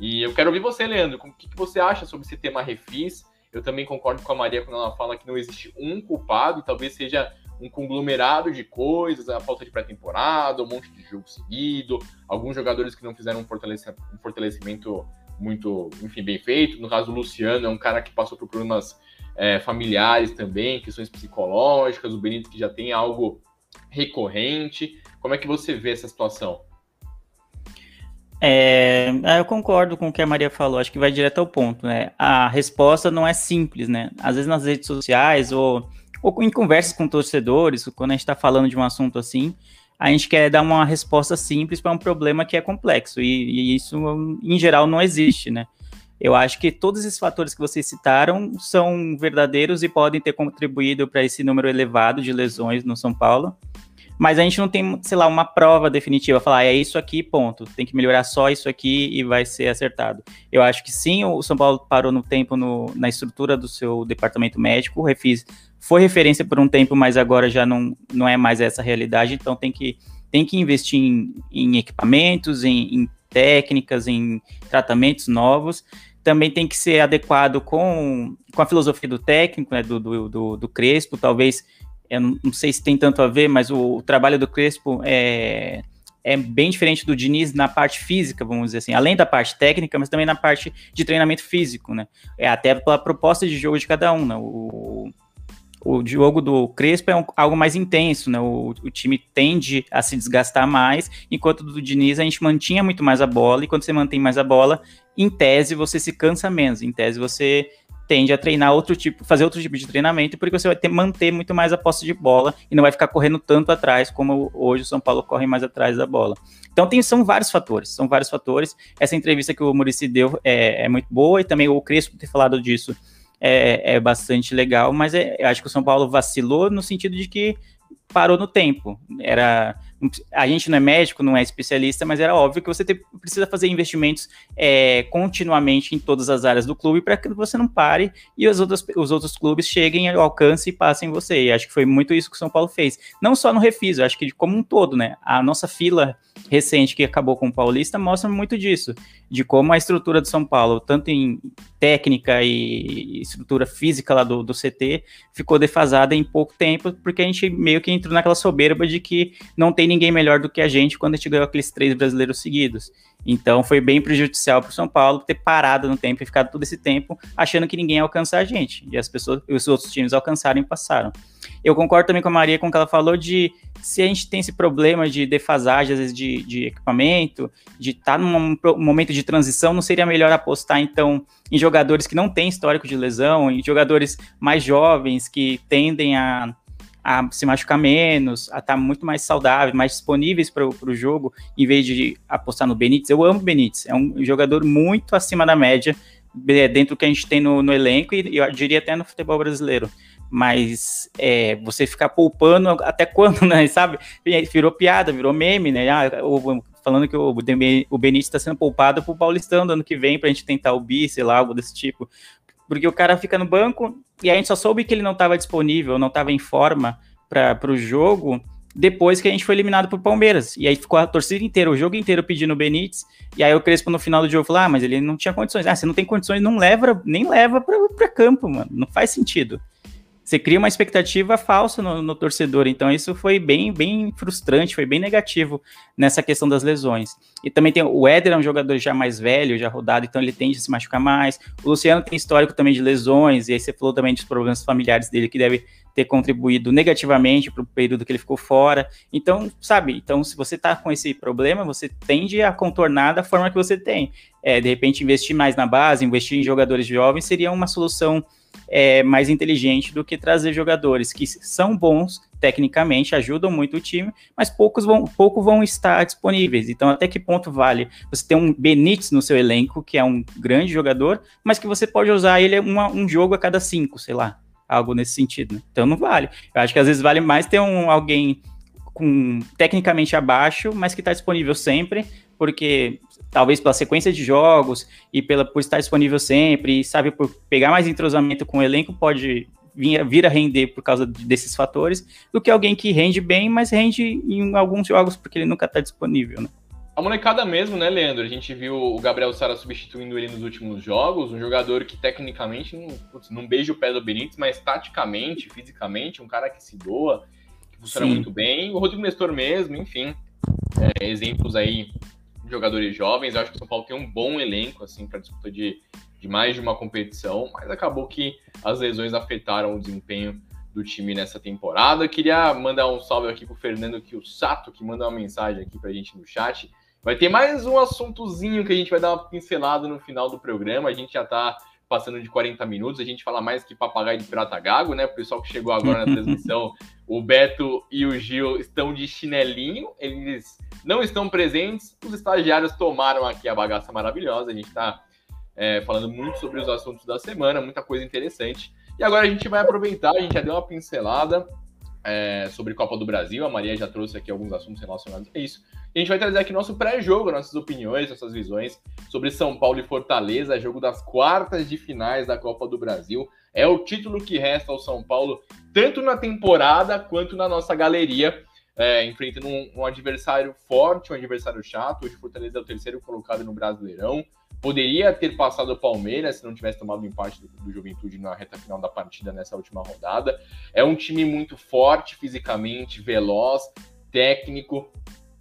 E eu quero ouvir você, Leandro, o que, que você acha sobre esse tema refis? Eu também concordo com a Maria quando ela fala que não existe um culpado, e talvez seja um conglomerado de coisas, a falta de pré-temporada, um monte de jogo seguido, alguns jogadores que não fizeram um fortalecimento, um fortalecimento muito, enfim, bem feito. No caso do Luciano, é um cara que passou por problemas é, familiares também, questões psicológicas, o Benito que já tem algo recorrente. Como é que você vê essa situação? É, é, eu concordo com o que a Maria falou, acho que vai direto ao ponto, né? A resposta não é simples, né? Às vezes nas redes sociais ou, ou em conversas com torcedores, quando a gente está falando de um assunto assim, a gente quer dar uma resposta simples para um problema que é complexo, e, e, isso, em geral, não existe, né? Eu acho que todos esses fatores que vocês citaram são verdadeiros e podem ter contribuído para esse número elevado de lesões no São Paulo mas a gente não tem, sei lá, uma prova definitiva, falar ah, é isso aqui, ponto. Tem que melhorar só isso aqui e vai ser acertado. Eu acho que sim, o São Paulo parou no tempo no, na estrutura do seu departamento médico, o Refis foi referência por um tempo, mas agora já não, não é mais essa realidade, então tem que, tem que investir em, em equipamentos, em, em técnicas, em tratamentos novos também tem que ser adequado com, com a filosofia do técnico, né, do, do, do, do Crespo, talvez eu não, sei se tem tanto a ver, mas o, o, trabalho do Crespo é, é bem diferente do Diniz na parte física, vamos dizer assim, além da parte técnica, mas também na parte de treinamento físico, né? É até pela proposta de jogo de cada um, né? O, o jogo do Crespo é um, algo mais intenso, né? O, o, time tende a se desgastar mais, enquanto do Diniz a gente mantinha muito mais a bola, e quando você mantém mais a bola, em tese você se cansa menos, em tese você tende a treinar outro tipo, fazer outro tipo de treinamento, porque você vai ter, manter muito mais a posse de bola e não vai ficar correndo tanto atrás como hoje o São Paulo corre mais atrás da bola. Então tem, são vários fatores, são vários fatores. Essa entrevista que o Murici deu é, é muito boa e também o Crespo ter falado disso é, é bastante legal, mas é, acho que o São Paulo vacilou no sentido de que parou no tempo. Era a gente não é médico, não é especialista, mas era óbvio que você te, precisa fazer investimentos é, continuamente em todas as áreas do clube para que você não pare e os outros, os outros clubes cheguem ao alcance e passem você. E acho que foi muito isso que o São Paulo fez. Não só no Refiso, acho que como um todo, né? A nossa fila recente que acabou com o Paulista mostra muito disso, de como a estrutura do São Paulo, tanto em técnica e estrutura física lá do, do CT, ficou defasada em pouco tempo, porque a gente meio que entrou naquela soberba de que não tem ninguém melhor do que a gente quando a gente ganhou aqueles três brasileiros seguidos. Então foi bem prejudicial para o São Paulo ter parado no tempo e ficado todo esse tempo achando que ninguém ia alcançar a gente. E as pessoas, os outros times alcançaram e passaram. Eu concordo também com a Maria com o que ela falou de se a gente tem esse problema de defasagem, às vezes, de, de equipamento, de estar tá num momento de transição, não seria melhor apostar, então, em jogadores que não têm histórico de lesão, em jogadores mais jovens que tendem a, a se machucar menos, a estar tá muito mais saudáveis, mais disponíveis para o jogo, em vez de apostar no Benítez. Eu amo o Benítez, é um jogador muito acima da média, dentro do que a gente tem no, no elenco e eu diria até no futebol brasileiro mas é, você ficar poupando até quando, né? Sabe? Virou piada, virou meme, né? Ah, falando que o, o Benítez está sendo poupado pro Paulistão do ano que vem pra gente tentar o bi, sei lá, algo desse tipo. Porque o cara fica no banco e a gente só soube que ele não estava disponível, não estava em forma para o jogo depois que a gente foi eliminado pro Palmeiras. E aí ficou a torcida inteira, o jogo inteiro pedindo o Benítez. E aí o Crespo no final do jogo falou: Ah, mas ele não tinha condições. Ah, você não tem condições, não leva, nem leva para campo, mano. Não faz sentido você cria uma expectativa falsa no, no, torcedor. Então, isso foi bem, bem frustrante, foi bem negativo nessa questão das lesões. E também tem o Éder, é um jogador já mais velho, já rodado, então ele tende a se machucar mais. O Luciano tem histórico também de lesões, e aí você falou também dos problemas familiares dele, que deve ter contribuído negativamente para o período que ele ficou fora. Então, sabe, então se você está com esse problema, você tende a contornar da forma que você tem. É, de repente, investir mais na base, investir em jogadores jovens seria uma solução é, mais inteligente do que trazer jogadores que são bons tecnicamente, ajudam muito o time, mas poucos vão, pouco vão estar disponíveis. Então, até que ponto vale você ter um Benítez no seu elenco, que é um grande jogador, mas que você pode usar ele uma, um jogo a cada cinco, sei lá, algo nesse sentido. Né? Então, não vale. Eu acho que às vezes vale mais ter um, alguém com tecnicamente abaixo, mas que está disponível sempre, porque talvez pela sequência de jogos e pela por estar disponível sempre, e sabe, por pegar mais entrosamento com o elenco, pode vir, vir a render por causa desses fatores, do que alguém que rende bem, mas rende em alguns jogos porque ele nunca está disponível, né? A molecada mesmo, né, Leandro? A gente viu o Gabriel Sara substituindo ele nos últimos jogos, um jogador que tecnicamente não, putz, não beija o pé do Benítez, mas taticamente, fisicamente, um cara que se doa, que funciona Sim. muito bem. O Rodrigo Nestor mesmo, enfim, é, exemplos aí jogadores jovens. Eu acho que o São Paulo tem um bom elenco assim para disputa de, de mais de uma competição, mas acabou que as lesões afetaram o desempenho do time nessa temporada. queria mandar um salve aqui pro Fernando Sato que manda uma mensagem aqui pra gente no chat. Vai ter mais um assuntozinho que a gente vai dar uma pincelada no final do programa. A gente já tá passando de 40 minutos, a gente fala mais que papagaio de pirata gago, né? O pessoal que chegou agora na transmissão, o Beto e o Gil estão de chinelinho, eles não estão presentes, os estagiários tomaram aqui a bagaça maravilhosa, a gente está é, falando muito sobre os assuntos da semana, muita coisa interessante. E agora a gente vai aproveitar, a gente já deu uma pincelada é, sobre Copa do Brasil, a Maria já trouxe aqui alguns assuntos relacionados a isso. E a gente vai trazer aqui nosso pré-jogo, nossas opiniões, nossas visões sobre São Paulo e Fortaleza, jogo das quartas de finais da Copa do Brasil. É o título que resta ao São Paulo, tanto na temporada quanto na nossa galeria, é, enfrentando um, um, adversário forte, um adversário chato. Hoje Fortaleza é o terceiro colocado no Brasileirão. Poderia ter passado o Palmeiras se não tivesse tomado o empate do, do Juventude na reta final da partida nessa última rodada. É um time muito forte fisicamente, veloz, técnico,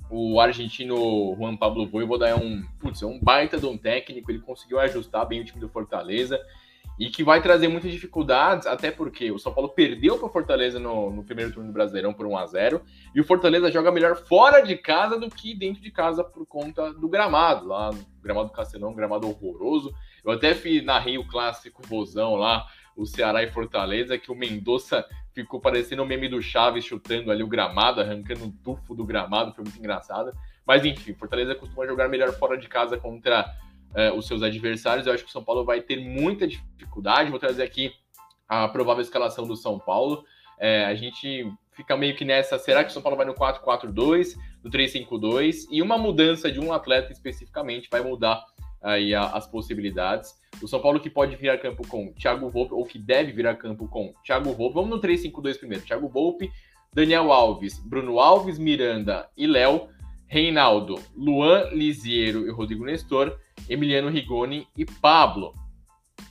o argentino Juan Pablo Voivoda é um, putz, é um baita de um técnico, ele conseguiu ajustar bem o time do Fortaleza e que vai trazer muitas dificuldades, até porque o São Paulo perdeu para o Fortaleza no, no, primeiro turno do Brasileirão por 1 a 0 e o Fortaleza joga melhor fora de casa do que dentro de casa por conta do gramado, lá gramado do Castelão, gramado horroroso. Eu até narrei o clássico Vozão lá, o Ceará e Fortaleza, que o Mendonça ficou parecendo o meme do Chaves chutando ali o gramado, arrancando um tufo do gramado, foi muito engraçado. Mas enfim, Fortaleza costuma jogar melhor fora de casa contra é, os seus adversários. Eu acho que o São Paulo vai ter muita dificuldade. Vou trazer aqui a provável escalação do São Paulo. É, a gente fica meio que nessa. Será que o São Paulo vai no 4-4-2? do 3-5-2 e uma mudança de um atleta especificamente vai mudar aí a, as possibilidades. O São Paulo que pode virar campo com Thiago Volpe, ou que deve virar campo com Thiago Volpe. Vamos no 3-5-2 primeiro. Thiago Volpe, Daniel Alves, Bruno Alves, Miranda e Léo, Reinaldo, Luan Lisiero e Rodrigo Nestor, Emiliano Rigoni e Pablo.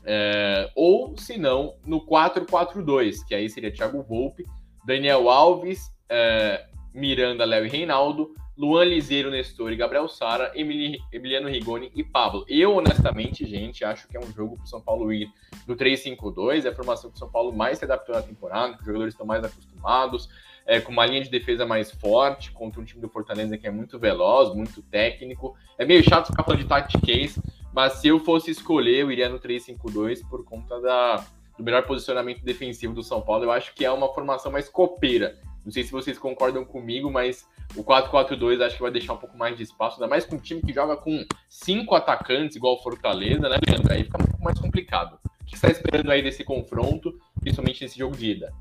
É, ou, se não, no 4-4-2, que aí seria Thiago Volpe, Daniel Alves, é, Miranda, Léo e Reinaldo, Luan Liseiro, Nestor e Gabriel Sara, Emiliano Rigoni e Pablo. Eu, honestamente, gente, acho que é um jogo para o São Paulo ir do 3-5-2, é a formação que o São Paulo mais se adaptou na temporada, que os jogadores estão mais acostumados, é, com uma linha de defesa mais forte, contra um time do Fortaleza que é muito veloz, muito técnico. É meio chato ficar falando de tactics, mas se eu fosse escolher, eu iria no 3-5-2 por conta da, do melhor posicionamento defensivo do São Paulo. Eu acho que é uma formação mais copeira. Não sei se vocês concordam comigo, mas o 4-4-2 acho que vai deixar um pouco mais de espaço, ainda mais com um time que joga com cinco atacantes, igual o Fortaleza, né, Leandro? Aí fica um pouco mais complicado. O que você está esperando aí desse confronto, principalmente nesse jogo de ida?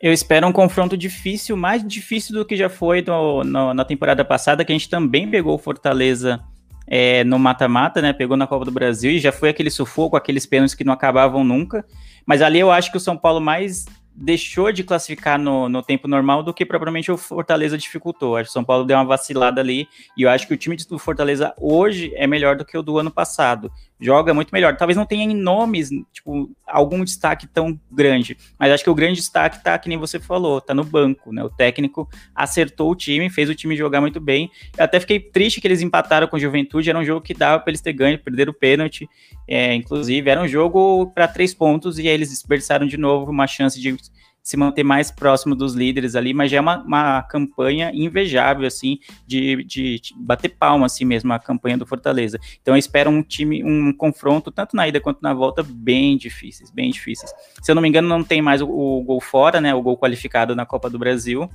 Eu espero um confronto difícil, mais difícil do que já foi no, no, na temporada passada, que a gente também pegou o Fortaleza é, no mata-mata, né? Pegou na Copa do Brasil e já foi aquele sufoco, aqueles pênaltis que não acabavam nunca. Mas ali eu acho que o São Paulo mais deixou de classificar no, no tempo normal do que propriamente o Fortaleza dificultou. Acho que o São Paulo deu uma vacilada ali e eu acho que o time do Fortaleza hoje é melhor do que o do ano passado. Joga muito melhor. Talvez não tenha em nomes, tipo, algum destaque tão grande, mas acho que o grande destaque tá, que nem você falou, tá no banco, né? O técnico acertou o time, fez o time jogar muito bem. Eu até fiquei triste que eles empataram com o Juventude, era um jogo que dava para eles ter ganho, perderam o pênalti, é, inclusive, era um jogo para três pontos e aí eles desperdiçaram de novo uma chance de se manter mais próximo dos líderes ali, mas já é uma, uma campanha invejável, assim, de, de, de, bater palma, assim mesmo, a campanha do Fortaleza. Então eu espero um time, um confronto, tanto na ida quanto na volta, bem difíceis, bem difíceis. Se eu não me engano, não tem mais o, o gol fora, né, o gol qualificado na Copa do Brasil,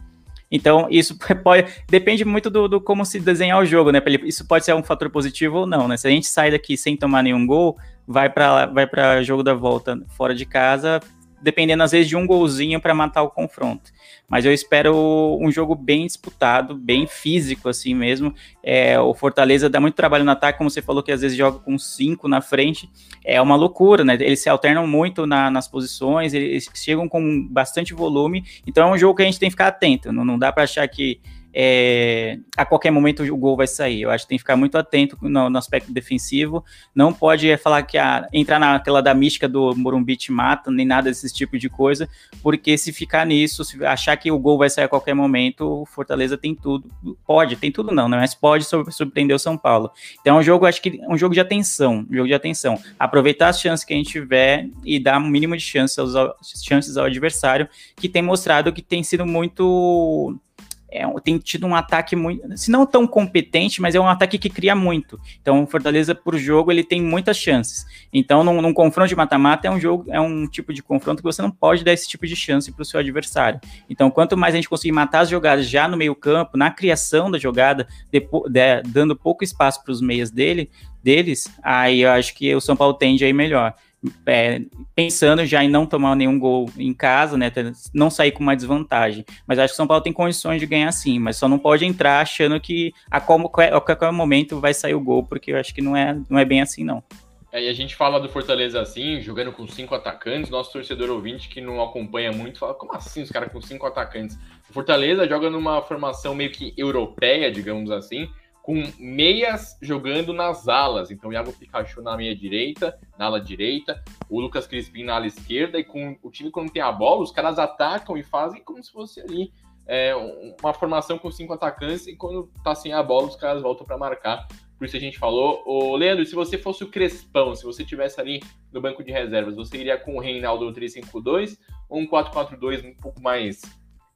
então, isso pode, depende muito do, do, como se desenhar o jogo, né? Isso pode ser um fator positivo ou não, né? Se a gente sai daqui sem tomar nenhum gol, vai para vai para jogo da volta fora de casa, dependendo às vezes de um golzinho para matar o confronto. Mas eu espero um jogo bem disputado, bem físico assim mesmo. É, o Fortaleza dá muito trabalho no ataque, como você falou que às vezes joga com cinco na frente. É uma loucura, né? Eles se alternam muito na, nas posições, eles chegam com bastante volume. Então é um jogo que a gente tem que ficar atento. Não, não dá para achar que é, a qualquer momento o gol vai sair. Eu acho que tem que ficar muito atento no, no aspecto defensivo. Não pode é, falar que a, entrar naquela da mística do Morumbi te mata, nem nada desse tipo de coisa, porque se ficar nisso, se achar que o gol vai sair a qualquer momento, o Fortaleza tem tudo. Pode, tem tudo não, né? Mas pode surpreender o São Paulo. Então é um jogo, acho que é um jogo de atenção, um jogo de atenção. Aproveitar as chances que a gente tiver e dar um mínimo de chances aos, chances ao adversário, que tem mostrado que tem sido muito é, tem tido um ataque muito, se não tão competente, mas é um ataque que cria muito. Então, o Fortaleza por jogo ele tem muitas chances. Então, num, num confronto de mata-mata é um jogo, é um tipo de confronto que você não pode dar esse tipo de chance para o seu adversário. Então, quanto mais a gente conseguir matar as jogadas já no meio campo, na criação da jogada, depois, de, dando pouco espaço para os meias dele, deles, aí eu acho que o São Paulo tende a ir melhor é, pensando já em não tomar nenhum gol em casa, né? Não sair com uma desvantagem. Mas acho que o São Paulo tem condições de ganhar sim, mas só não pode entrar achando que a, como, a qualquer momento vai sair o gol, porque eu acho que não é, não é bem assim, não. É, e a gente fala do Fortaleza assim, jogando com cinco atacantes. Nosso torcedor ouvinte que não acompanha muito fala: como assim os caras com cinco atacantes? O Fortaleza joga numa formação meio que europeia, digamos assim com meias jogando nas alas. Então, o Iago Pikachu na meia direita, na ala direita, o Lucas Crispim na ala esquerda, e com o time quando tem a bola, os caras atacam e fazem como se fosse ali é, uma formação com cinco atacantes, e quando tá sem a bola, os caras voltam para marcar. Por isso a gente falou. Ô, Leandro, se você fosse o Crespão, se você tivesse ali no banco de reservas, você iria com o Reinaldo no 3-5-2 ou um 4-4-2 um pouco mais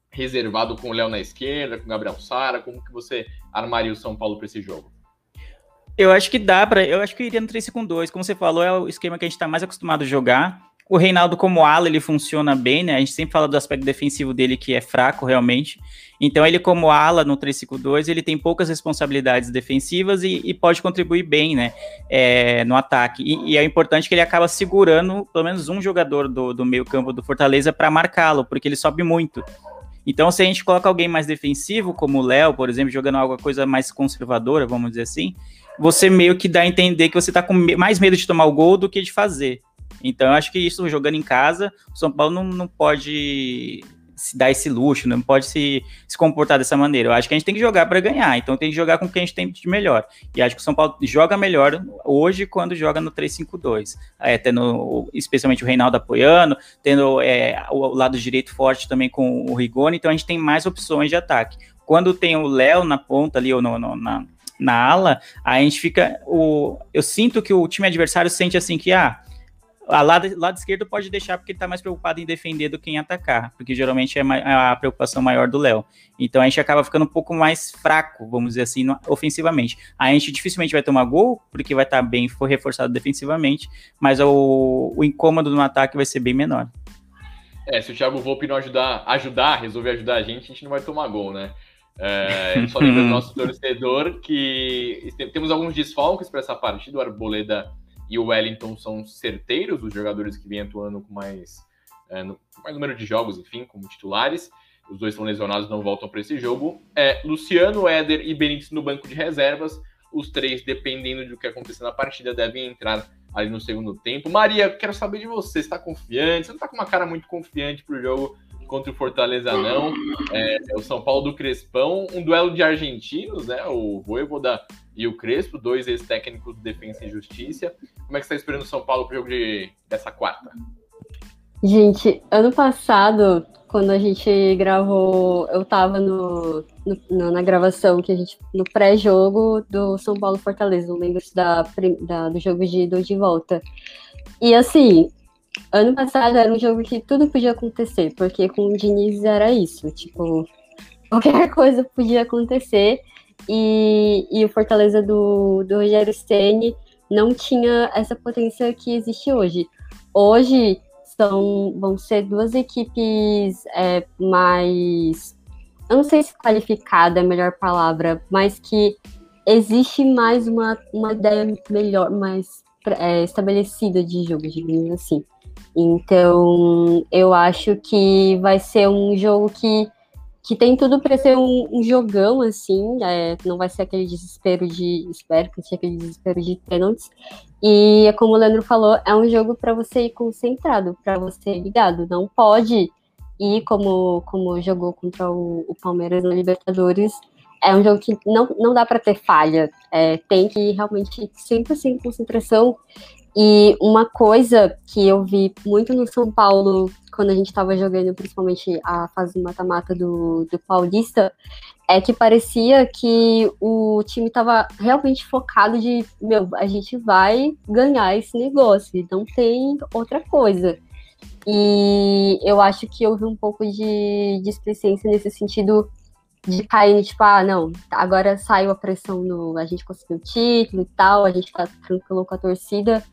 reservado com o Léo na esquerda, com o Gabriel Sara? Como que você armaria o São Paulo para esse jogo? Eu acho que dá para. Eu acho que iria no 3 com 2. Como você falou, é o esquema que a gente está mais acostumado a jogar. O Reinaldo, como ala, ele funciona bem, né? A gente sempre fala do aspecto defensivo dele que é fraco, realmente. Então, ele, como ala no 3-5-2, ele tem poucas responsabilidades defensivas e, e pode contribuir bem, né? É, no ataque. E, e, é importante que ele acaba segurando pelo menos um jogador do, do meio-campo do Fortaleza para marcá-lo, porque ele sobe muito. Então, se a gente coloca alguém mais defensivo, como o Léo, por exemplo, jogando alguma coisa mais conservadora, vamos dizer assim, você meio que dá a entender que você tá com mais medo de tomar o gol do que de fazer. Então, eu acho que isso, jogando em casa, o São Paulo não, não pode se dar esse luxo, não pode se, se comportar dessa maneira. Eu acho que a gente tem que jogar para ganhar, então tem que jogar com o que a gente tem de melhor. E acho que o São Paulo joga melhor hoje quando joga no 3-5-2. É, tendo especialmente o Reinaldo apoiando, tendo é, o lado direito forte também com o Rigoni, então a gente tem mais opções de ataque. Quando tem o Léo na ponta ali, ou no, no, na, na ala, a gente fica. O, eu sinto que o time adversário sente assim que, ah, a lado, lado esquerdo pode deixar porque ele está mais preocupado em defender do que em atacar, porque geralmente é, é a preocupação maior do Léo. Então a gente acaba ficando um pouco mais fraco, vamos dizer assim, ofensivamente. A gente dificilmente vai tomar gol, porque vai estar tá bem reforçado defensivamente, mas o, o incômodo no ataque vai ser bem menor. É, se o Thiago Volpe não ajudar, ajudar, resolver ajudar a gente, a gente não vai tomar gol, né? É, só lembra do nosso torcedor que temos alguns desfalques para essa partida. O Arboleda e o Wellington são certeiros, os jogadores que vêm atuando com mais, é, no, mais número de jogos, enfim, como titulares. Os dois estão lesionados, não voltam para esse jogo. É, Luciano, Éder e Benítez no banco de reservas. Os três, dependendo do que acontecer na partida, devem entrar ali no segundo tempo. Maria, quero saber de você. Você está confiante? Você não está com uma cara muito confiante para o jogo contra o Fortaleza, não. É, é, o São Paulo do Crespão, um duelo de argentinos, né? O Voivoda e o Crespo, dois ex-técnicos de Defesa e Justiça. Como é que você está esperando o São Paulo para o jogo de, dessa quarta? Gente, ano passado, quando a gente gravou, eu estava no, no, na gravação que a gente no pré-jogo do São Paulo Fortaleza, não lembro da, da, do jogo de do de volta. E assim, ano passado era um jogo que tudo podia acontecer, porque com o Diniz era isso, tipo, qualquer coisa podia acontecer. E, e o Fortaleza do, do Rogério Ceni não tinha essa potência que existe hoje. Hoje são, vão ser duas equipes é, mais. Eu não sei se qualificada é a melhor palavra, mas que existe mais uma, uma ideia melhor, mais é, estabelecida de jogo, digamos assim. Então, eu acho que vai ser um jogo que, que tem tudo para ser um, um, jogão, assim, é, não vai ser aquele desespero de. Espero que seja aquele desespero de pênaltis. E, como o Leandro falou, é um jogo para você ir concentrado, para você ir ligado. Não pode ir como, como jogou contra o, o Palmeiras na Libertadores. É um jogo que não, não dá para ter falha. É, tem que realmente sempre sem concentração e uma coisa que eu vi muito no São Paulo, quando a gente estava jogando, principalmente a fase mata-mata do, do Paulista, é que parecia que o time estava realmente focado de, meu, a gente vai ganhar esse negócio, não tem outra coisa. E eu acho que houve um pouco de displicência nesse sentido de cair, tipo, ah, não, agora saiu a pressão no. A gente conseguiu o título e tal, a gente tá tranquilo com a torcida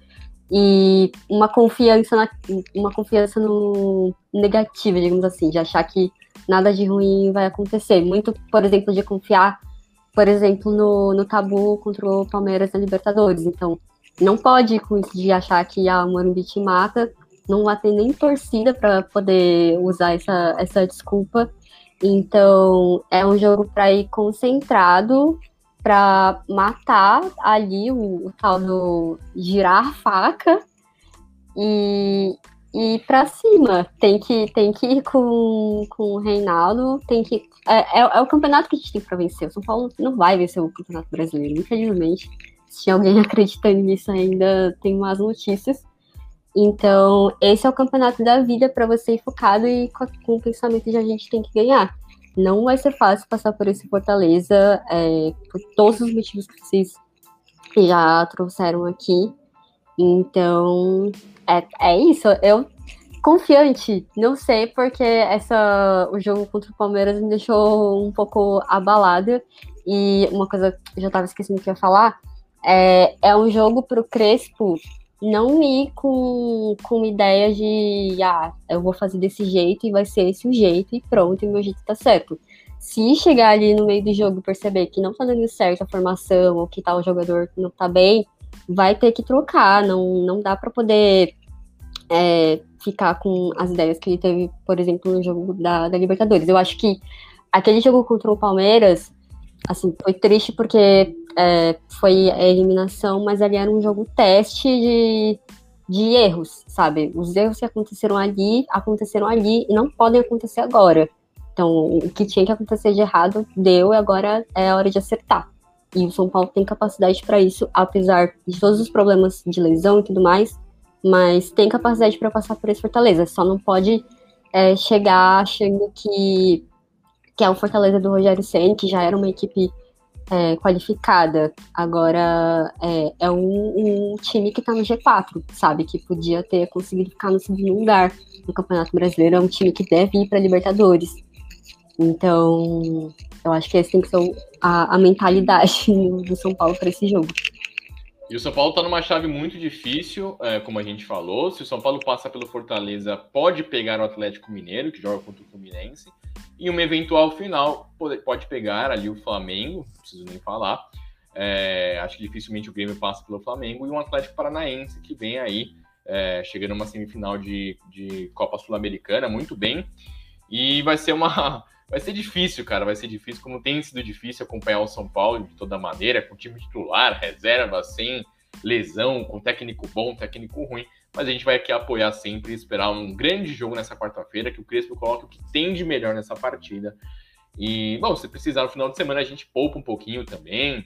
e uma confiança na, uma confiança no negativo, digamos assim, de achar que nada de ruim vai acontecer. Muito, por exemplo, de confiar, por exemplo, no, no tabu contra o Palmeiras na Libertadores. Então, não pode com isso de achar que a ah, Morumbi te mata, não vai ter nem torcida para poder usar essa, essa desculpa. Então, é um jogo para ir concentrado para matar ali o, o, tal do girar faca e, e para cima. Tem que, tem que ir com, com o Reinaldo, tem que. É, é, é, o campeonato que a gente tem para vencer. O São Paulo não vai vencer o Campeonato Brasileiro, infelizmente. Se alguém acreditando nisso ainda, tem más notícias. Então, esse é o campeonato da vida para você ir focado e com, com o pensamento de a gente tem que ganhar não vai ser fácil passar por esse Fortaleza, é, por todos os motivos que vocês já trouxeram aqui. Então, é, é isso. Eu confiante, não sei, porque essa, o jogo contra o Palmeiras me deixou um pouco abalada. E uma coisa que eu já estava esquecendo que ia falar, é, é um jogo para o Crespo não ir com, com ideia de, ah, eu vou fazer desse jeito e vai ser esse o jeito e pronto, e meu jeito tá certo. Se chegar ali no meio do jogo e perceber que não tá dando certo a formação, ou que tá o jogador não tá bem, vai ter que trocar, não, não dá para poder é, ficar com as ideias que ele teve, por exemplo, no jogo da, da Libertadores. Eu acho que aquele jogo contra o Palmeiras, assim, foi triste porque é, foi a eliminação, mas ali era um jogo teste de, de erros, sabe? Os erros que aconteceram ali, aconteceram ali e não podem acontecer agora. Então, o que tinha que acontecer de errado deu e agora é a hora de acertar. E o São Paulo tem capacidade para isso, apesar de todos os problemas de lesão e tudo mais, mas tem capacidade para passar por esse Fortaleza. Só não pode é, chegar achando que, que é o Fortaleza do Rogério Senna, que já era uma equipe é, qualificada. Agora é, é um, um, time que está no G4, sabe? Que podia ter conseguido ficar no segundo lugar no Campeonato Brasileiro. É um time que deve ir para Libertadores. Então, eu acho que essa tem que ser a, a mentalidade do São Paulo para esse jogo. E o São Paulo está numa chave muito difícil, é, como a gente falou. Se o São Paulo passa pelo Fortaleza, pode pegar o Atlético Mineiro, que joga contra o Fluminense. E uma eventual final pode, pode pegar ali o Flamengo, não preciso nem falar. É, acho que dificilmente o Grêmio passa pelo Flamengo. E um Atlético Paranaense que vem aí, é, chegando numa semifinal de, de Copa Sul-Americana, muito bem. E vai ser uma vai ser difícil, cara. Vai ser difícil, como tem sido difícil acompanhar o São Paulo de toda maneira, com time titular, reserva, sem lesão, com técnico bom, técnico ruim. Mas a gente vai aqui apoiar sempre e esperar um grande jogo nessa quarta-feira, que o Crespo coloque o que tem de melhor nessa partida. E, bom, se precisar no final de semana, a gente poupa um pouquinho também,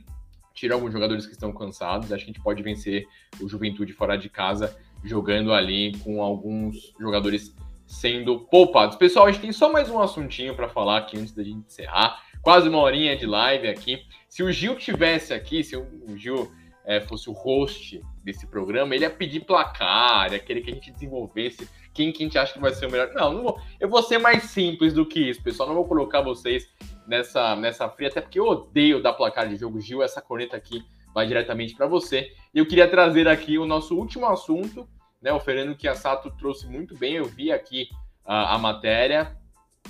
tira alguns jogadores que estão cansados. Acho que a gente pode vencer o Juventude fora de casa, jogando ali com alguns jogadores sendo poupados. Pessoal, a gente tem só mais um assuntinho para falar aqui antes da gente encerrar. Quase uma horinha de live aqui. Se o Gil tivesse aqui, se o Gil é, fosse o host desse programa, ele ia pedir placar, ia querer que a gente desenvolvesse quem que a gente acha que vai ser o melhor. Não, não vou, eu vou ser mais simples do que isso, pessoal. Não vou colocar vocês nessa, nessa fria, até porque eu odeio dar placar de jogo. Gil, essa corneta aqui vai diretamente para você. E eu queria trazer aqui o nosso último assunto, né? O Fernando Chiasato trouxe muito bem, eu vi aqui a, a matéria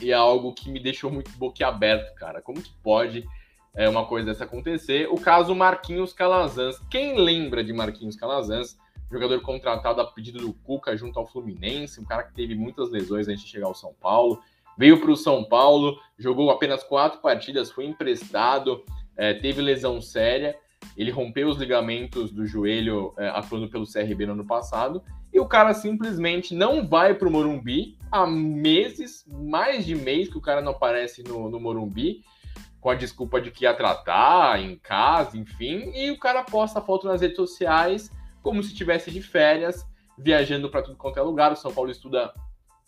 e é algo que me deixou muito boquiaberto, cara. Como que pode é, uma coisa dessa acontecer? O caso Marquinhos Calazans. Quem lembra de Marquinhos Calazans? Jogador contratado a pedido do Cuca junto ao Fluminense, um cara que teve muitas lesões antes de chegar ao São Paulo. Veio para o São Paulo, jogou apenas quatro partidas, foi emprestado, é, teve lesão séria. Ele rompeu os ligamentos do joelho é, atuando pelo CRB no ano passado e o cara simplesmente não vai para o Morumbi há meses, mais de mês que o cara não aparece no, no Morumbi, com a desculpa de que ia tratar em casa, enfim, e o cara posta foto nas redes sociais como se estivesse de férias, viajando para tudo quanto é lugar. O São Paulo estuda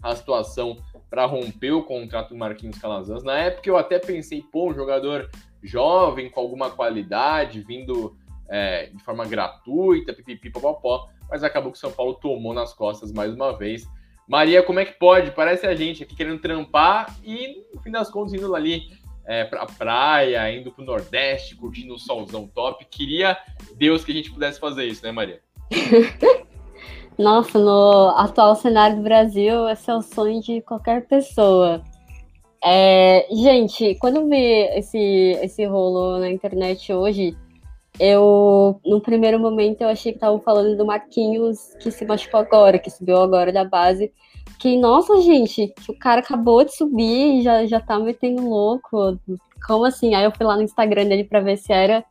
a situação para romper o contrato do Marquinhos Calazans. Na época eu até pensei, pô, um jogador jovem, com alguma qualidade, vindo é, de forma gratuita, pipipi, popopó mas acabou que o São Paulo tomou nas costas mais uma vez. Maria, como é que pode? Parece a gente aqui querendo trampar e, no fim das contas, indo ali é, pra praia, indo pro Nordeste, curtindo o solzão top. Queria Deus que a gente pudesse fazer isso, né, Maria? Nossa, no atual cenário do Brasil, esse é o sonho de qualquer pessoa. É, gente, quando eu vi esse, esse rolo na internet hoje, eu, no primeiro momento, eu achei que estavam falando do Marquinhos que se machucou agora, que subiu agora da base. Que, nossa, gente, o cara acabou de subir e já, já tá metendo louco. Como assim? Aí eu fui lá no Instagram dele pra ver se era.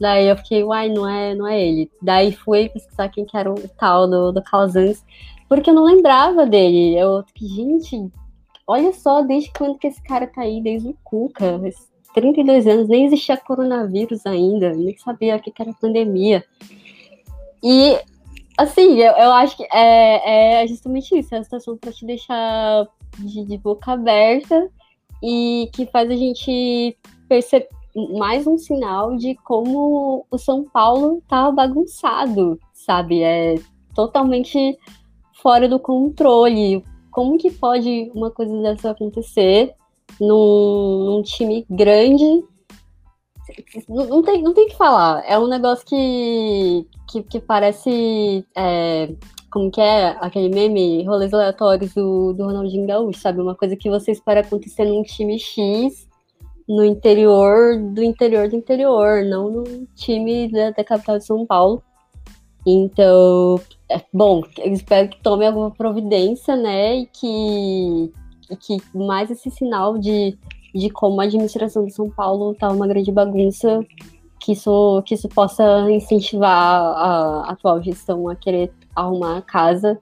Daí eu fiquei, uai, não é, não é ele. Daí fui pesquisar quem que era o tal do, do Calazans, porque eu não lembrava dele. Eu, gente, olha só, desde quando que esse cara tá aí, desde o Cuca. 32 anos, nem existia coronavírus ainda, nem sabia o que, era pandemia. E, assim, eu, eu acho que é, é justamente isso, é a situação para te deixar de, de, boca aberta e que faz a gente perceber mais um sinal de como o São Paulo tá bagunçado, sabe? É totalmente fora do controle. Como que pode uma coisa dessa acontecer? num, num time grande. Não, tem, não tem que falar. É um negócio que, que, que parece. É, como que é aquele meme, rolês aleatórios do, do Ronaldinho Gaúcho, sabe? Uma coisa que você espera acontecer num time X no interior do interior do interior, não no time da, da capital de São Paulo. Então, é, bom, espero que tome alguma providência, né? E que, e que mais esse sinal de, de como a administração de São Paulo está uma grande bagunça, que isso, que isso possa incentivar a atual gestão a querer arrumar a casa.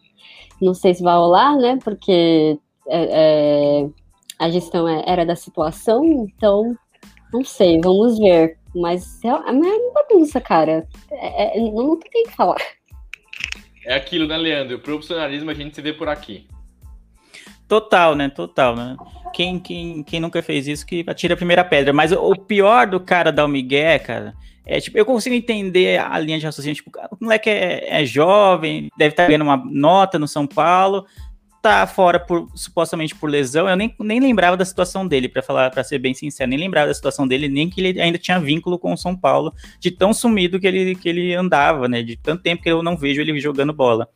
Não sei se vai rolar, né? Porque é, é, a gestão é, era da situação, então não sei, vamos ver. Mas é, é uma bagunça, cara. É, é, não tem o que falar. É aquilo, né, Leandro? O profissionalismo a gente se vê por aqui. Total, né? Total, né? Quem, quem, quem nunca fez isso que atira a primeira pedra. Mas o, pior do cara da Miguel, cara, é tipo, eu consigo entender a linha de raciocínio. Tipo, o moleque é, é jovem, deve estar ganhando uma nota no São Paulo, tá fora por supostamente por lesão, eu nem, nem lembrava da situação dele, para falar, para ser bem sincero, nem lembrava da situação dele, nem que ele ainda tinha vínculo com o São Paulo, de tão sumido que ele, que ele andava, né? De tanto tempo que eu não vejo ele jogando bola.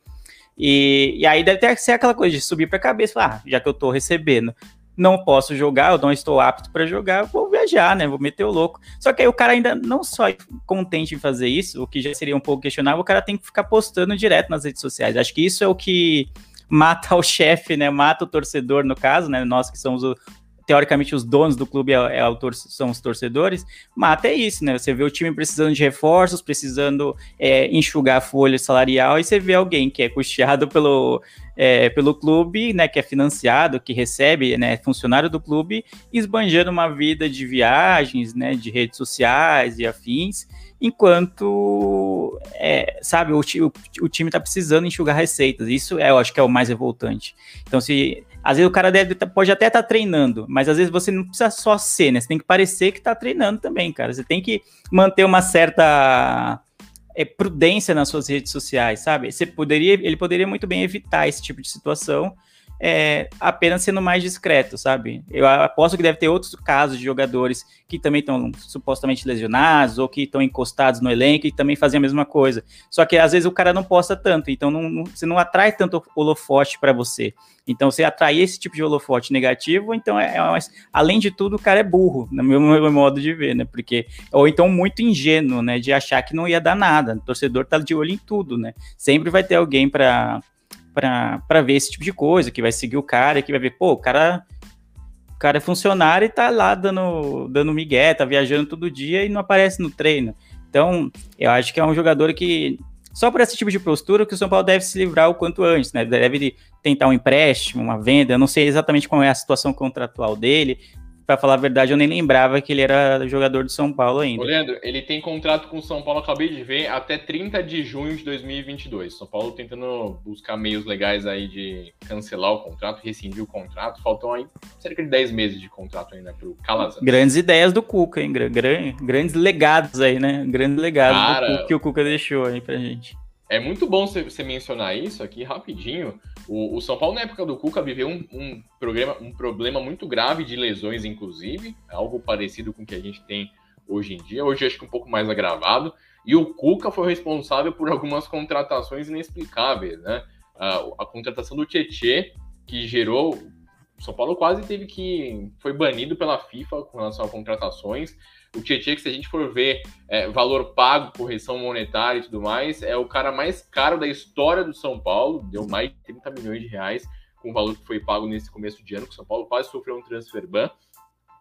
E, e aí deve ter ser aquela coisa de subir para a cabeça, falar, ah, já que eu tô recebendo, não posso jogar, eu não estou apto para jogar, vou viajar, né? Vou meter o louco. Só que aí o cara ainda não só é contente em fazer isso, o que já seria um pouco questionável, o cara tem que ficar postando direto nas redes sociais. Acho que isso é o que mata o chefe, né? Mata o torcedor, no caso, né? Nós que somos o, teoricamente os donos do clube é, é são os torcedores, mata é isso, né? Você vê o time precisando de reforços, precisando é, enxugar a folha salarial, e você vê alguém que é custeado pelo, é, pelo clube, né? Que é financiado, que recebe, né? Funcionário do clube, esbanjando uma vida de viagens, né? De redes sociais e afins enquanto, é, sabe, o, o, o time está precisando enxugar receitas. Isso é, eu acho que é o mais revoltante. Então, se às vezes o cara deve, tá, pode até estar tá treinando, mas às vezes você não precisa só ser, né? Você tem que parecer que está treinando também, cara. Você tem que manter uma certa é, prudência nas suas redes sociais, sabe? Você poderia, ele poderia muito bem evitar esse tipo de situação é, apenas sendo mais discreto, sabe? Eu aposto que deve ter outros casos de jogadores que também estão supostamente lesionados ou que estão encostados no elenco e também fazem a mesma coisa. Só que às vezes o cara não posta tanto, então não, não, você não atrai tanto holofote para você. Então você atrai esse tipo de holofote negativo, então é, é além de tudo o cara é burro, no meu, meu, modo de ver, né? Porque ou então muito ingênuo, né, de achar que não ia dar nada. O torcedor tá de olho em tudo, né? Sempre vai ter alguém para para ver esse tipo de coisa, que vai seguir o cara, que vai ver, pô, o cara, o cara é funcionário e tá lá dando, dando migué, tá viajando todo dia e não aparece no treino. Então, eu acho que é um jogador que, só por esse tipo de postura, que o São Paulo deve se livrar o quanto antes, né? Deve tentar um empréstimo, uma venda, eu não sei exatamente qual é a situação contratual dele, para falar a verdade, eu nem lembrava que ele era jogador do São Paulo ainda. Ô, Leandro, ele tem contrato com o São Paulo, acabei de ver, até 30 de junho de 2022. São Paulo tentando buscar meios legais aí de cancelar o contrato, rescindir o contrato. Faltam aí cerca de 10 meses de contrato ainda pro Calazans. Grandes ideias do Cuca, hein? Grandes legados aí, né? Grandes legados Cara, que o Cuca deixou aí pra gente. É muito bom você mencionar isso aqui rapidinho. O, o, São Paulo, na época do Cuca, viveu um, um, programa, um problema muito grave de lesões, inclusive, algo parecido com o que a gente tem hoje em dia. Hoje acho que um pouco mais agravado. E o Cuca foi responsável por algumas contratações inexplicáveis, né? A, a contratação do Tietê, que gerou. O São Paulo quase teve que. Foi banido pela FIFA com relação a contratações. O Tietchan, que se a gente for ver é, valor pago, correção monetária e tudo mais, é o cara mais caro da história do São Paulo, deu mais de 30 milhões de reais com o valor que foi pago nesse começo de ano, que o São Paulo quase sofreu um transfer ban.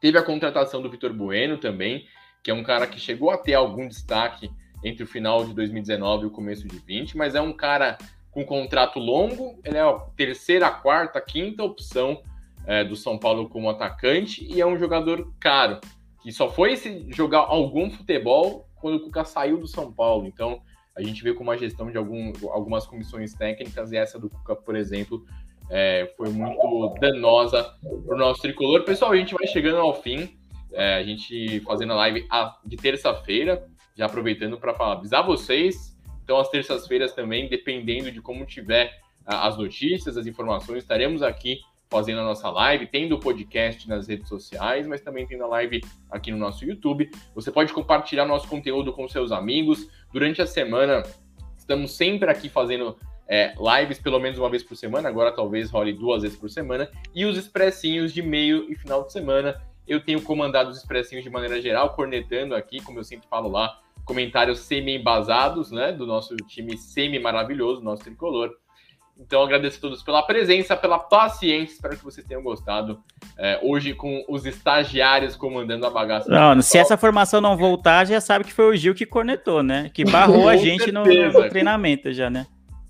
Teve a contratação do Vitor Bueno também, que é um cara que chegou a ter algum destaque entre o final de 2019 e o começo de 20, mas é um cara com contrato longo, ele é a terceira, quarta, quinta opção é, do São Paulo como atacante e é um jogador caro que só foi se jogar algum futebol quando o Cuca saiu do São Paulo. Então, a gente vê como a gestão de algum, algumas comissões técnicas, e essa do Cuca, por exemplo, é, foi muito danosa para o nosso tricolor. Pessoal, a gente vai chegando ao fim, é, a gente fazendo a live de terça-feira, já aproveitando para avisar vocês. Então, as terças-feiras também, dependendo de como tiver as notícias, as informações, estaremos aqui fazendo a nossa live, tendo o podcast nas redes sociais, mas também tendo a live aqui no nosso YouTube. Você pode compartilhar nosso conteúdo com seus amigos. Durante a semana, estamos sempre aqui fazendo é, lives pelo menos uma vez por semana, agora talvez role duas vezes por semana, e os expressinhos de meio e final de semana. Eu tenho comandado os expressinhos de maneira geral, cornetando aqui, como eu sempre falo lá, comentários semi-embasados, né? Do nosso time semi-maravilhoso, nosso tricolor. Então, agradeço a todos pela presença, pela paciência. Espero que vocês tenham gostado. É, hoje, com os estagiários comandando a bagaça. Não, se essa formação não voltar, já sabe que foi o Gil que cornetou, né? Que barrou a gente no, no, treinamento já, né?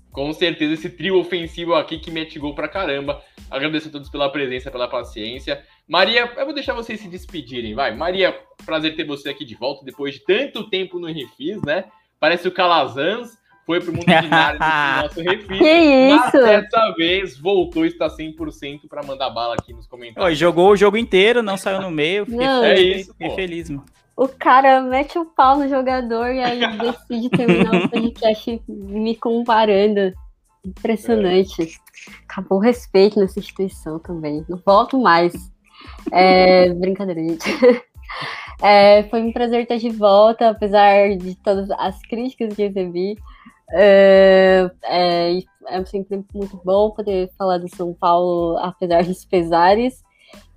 Com certeza, esse trio ofensivo aqui que mete gol pra caramba. Agradeço a todos pela presença, pela paciência. Maria, eu vou deixar vocês se despedirem, vai. Maria, prazer ter você aqui de volta depois de tanto tempo no Refis, né? Parece o Calazans foi pro mundo binário do nosso refil. Que isso? Mas dessa vez voltou, está 100% para mandar bala aqui nos comentários. jogou o jogo inteiro, não saiu no meio. Fiquei, não, é isso, fiquei feliz, mano. O cara mete o pau no jogador e aí decide terminar o podcast me comparando. Impressionante. É. Acabou o respeito nessa instituição também. Não volto mais. É, brincadeira, gente. É, foi um prazer estar de volta, apesar de todas as críticas que recebi. É, é, é, sempre muito bom poder falar do São Paulo, apesar dos pesares.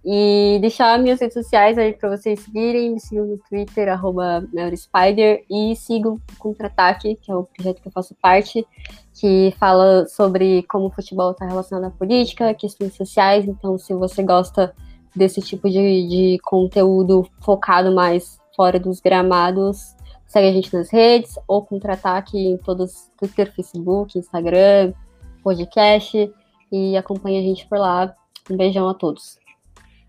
E deixar minhas redes sociais aí para vocês seguirem. Me sigam no Twitter, arroba Spider, e sigam o Contra-Ataque, que é o projeto que eu faço parte, que fala sobre como o futebol está relacionado à política, questões sociais. Então, se você gosta desse tipo de, de conteúdo focado mais fora dos gramados, Segue a gente nas redes, ou contra-ataque em todos, Twitter, Facebook, Instagram, podcast, e acompanha a gente por lá. Um beijão a todos.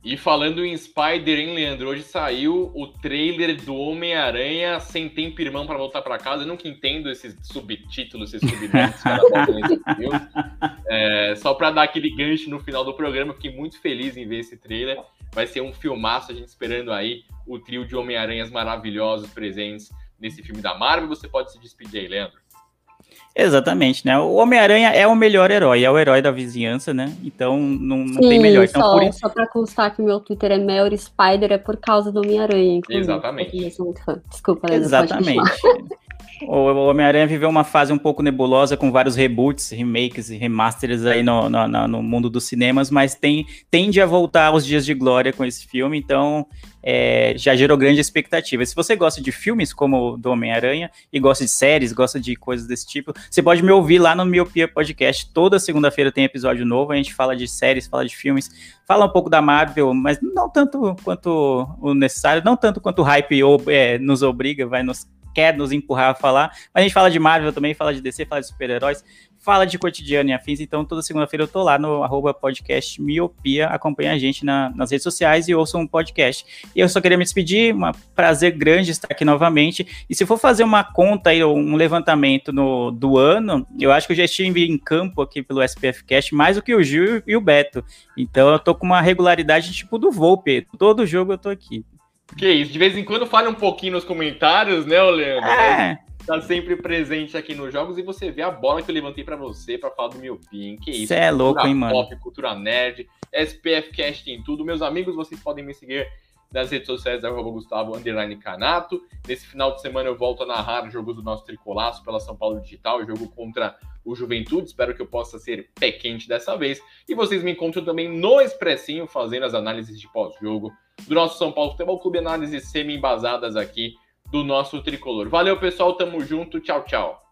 E falando em Spider, hein, Leandro? Hoje saiu o trailer do Homem-Aranha sem tempo irmão para voltar para casa. Eu nunca entendo esses subtítulos, esses subtítulos que é, Só para dar aquele gancho no final do programa, fiquei muito feliz em ver esse trailer. Vai ser um filmaço, a gente esperando aí o trio de Homem-Aranhas maravilhosos presentes nesse filme da Marvel. Você pode se despedir aí, Leandro. Exatamente, né? O Homem-Aranha é o melhor herói, é o herói da vizinhança, né? Então não, não Sim, tem melhor. Então, só, isso... só pra constar que o meu Twitter é Melry Spider, é por causa do Homem-Aranha. Exatamente. Eu sou muito fã. Desculpa, Leandro, Exatamente. O Homem-Aranha viveu uma fase um pouco nebulosa com vários reboots, remakes e remasters aí no, no, no, mundo dos cinemas, mas tem, tende a voltar aos dias de glória com esse filme, então é, já gerou grande expectativa. Se você gosta de filmes como o do Homem-Aranha e gosta de séries, gosta de coisas desse tipo, você pode me ouvir lá no Miopia Podcast. Toda segunda-feira tem episódio novo, a gente fala de séries, fala de filmes, fala um pouco da Marvel, mas não tanto quanto o necessário, não tanto quanto o hype é, nos obriga, vai nos quer nos empurrar a falar. Mas a gente fala de Marvel também, fala de DC, fala de super-heróis, fala de cotidiano e afins. Então, toda segunda-feira eu tô lá no arroba podcast Miopia. Acompanha a gente na, nas redes sociais e ouça um podcast. E eu só queria me despedir, um prazer grande estar aqui novamente. E se for fazer uma conta aí, um levantamento no, do ano, eu acho que eu já estive em campo aqui pelo SPF Cast mais do que o Gil e o Beto. Então eu tô com uma regularidade tipo do Volpe. Todo jogo eu tô aqui. Que isso, de vez em quando fale um pouquinho nos comentários, né, Leandro? É. Tá sempre presente aqui nos jogos e você vê a bola que eu levantei para você para falar do Miopia, hein? Que isso? Você é louco, hein, mano? Pop, cultura nerd, SPF Cast em tudo. Meus amigos, vocês podem me seguir nas redes sociais da Gustavo Underline Canato. Nesse final de semana eu volto a narrar jogos do nosso tricolaço pela São Paulo Digital, jogo contra o Juventude. Espero que eu possa ser pé quente dessa vez. E vocês me encontram também no Expressinho, fazendo as análises de pós-jogo do nosso São Paulo Futebol Clube, análises semi-embasadas aqui do nosso tricolor. Valeu, pessoal, tamo junto, tchau, tchau.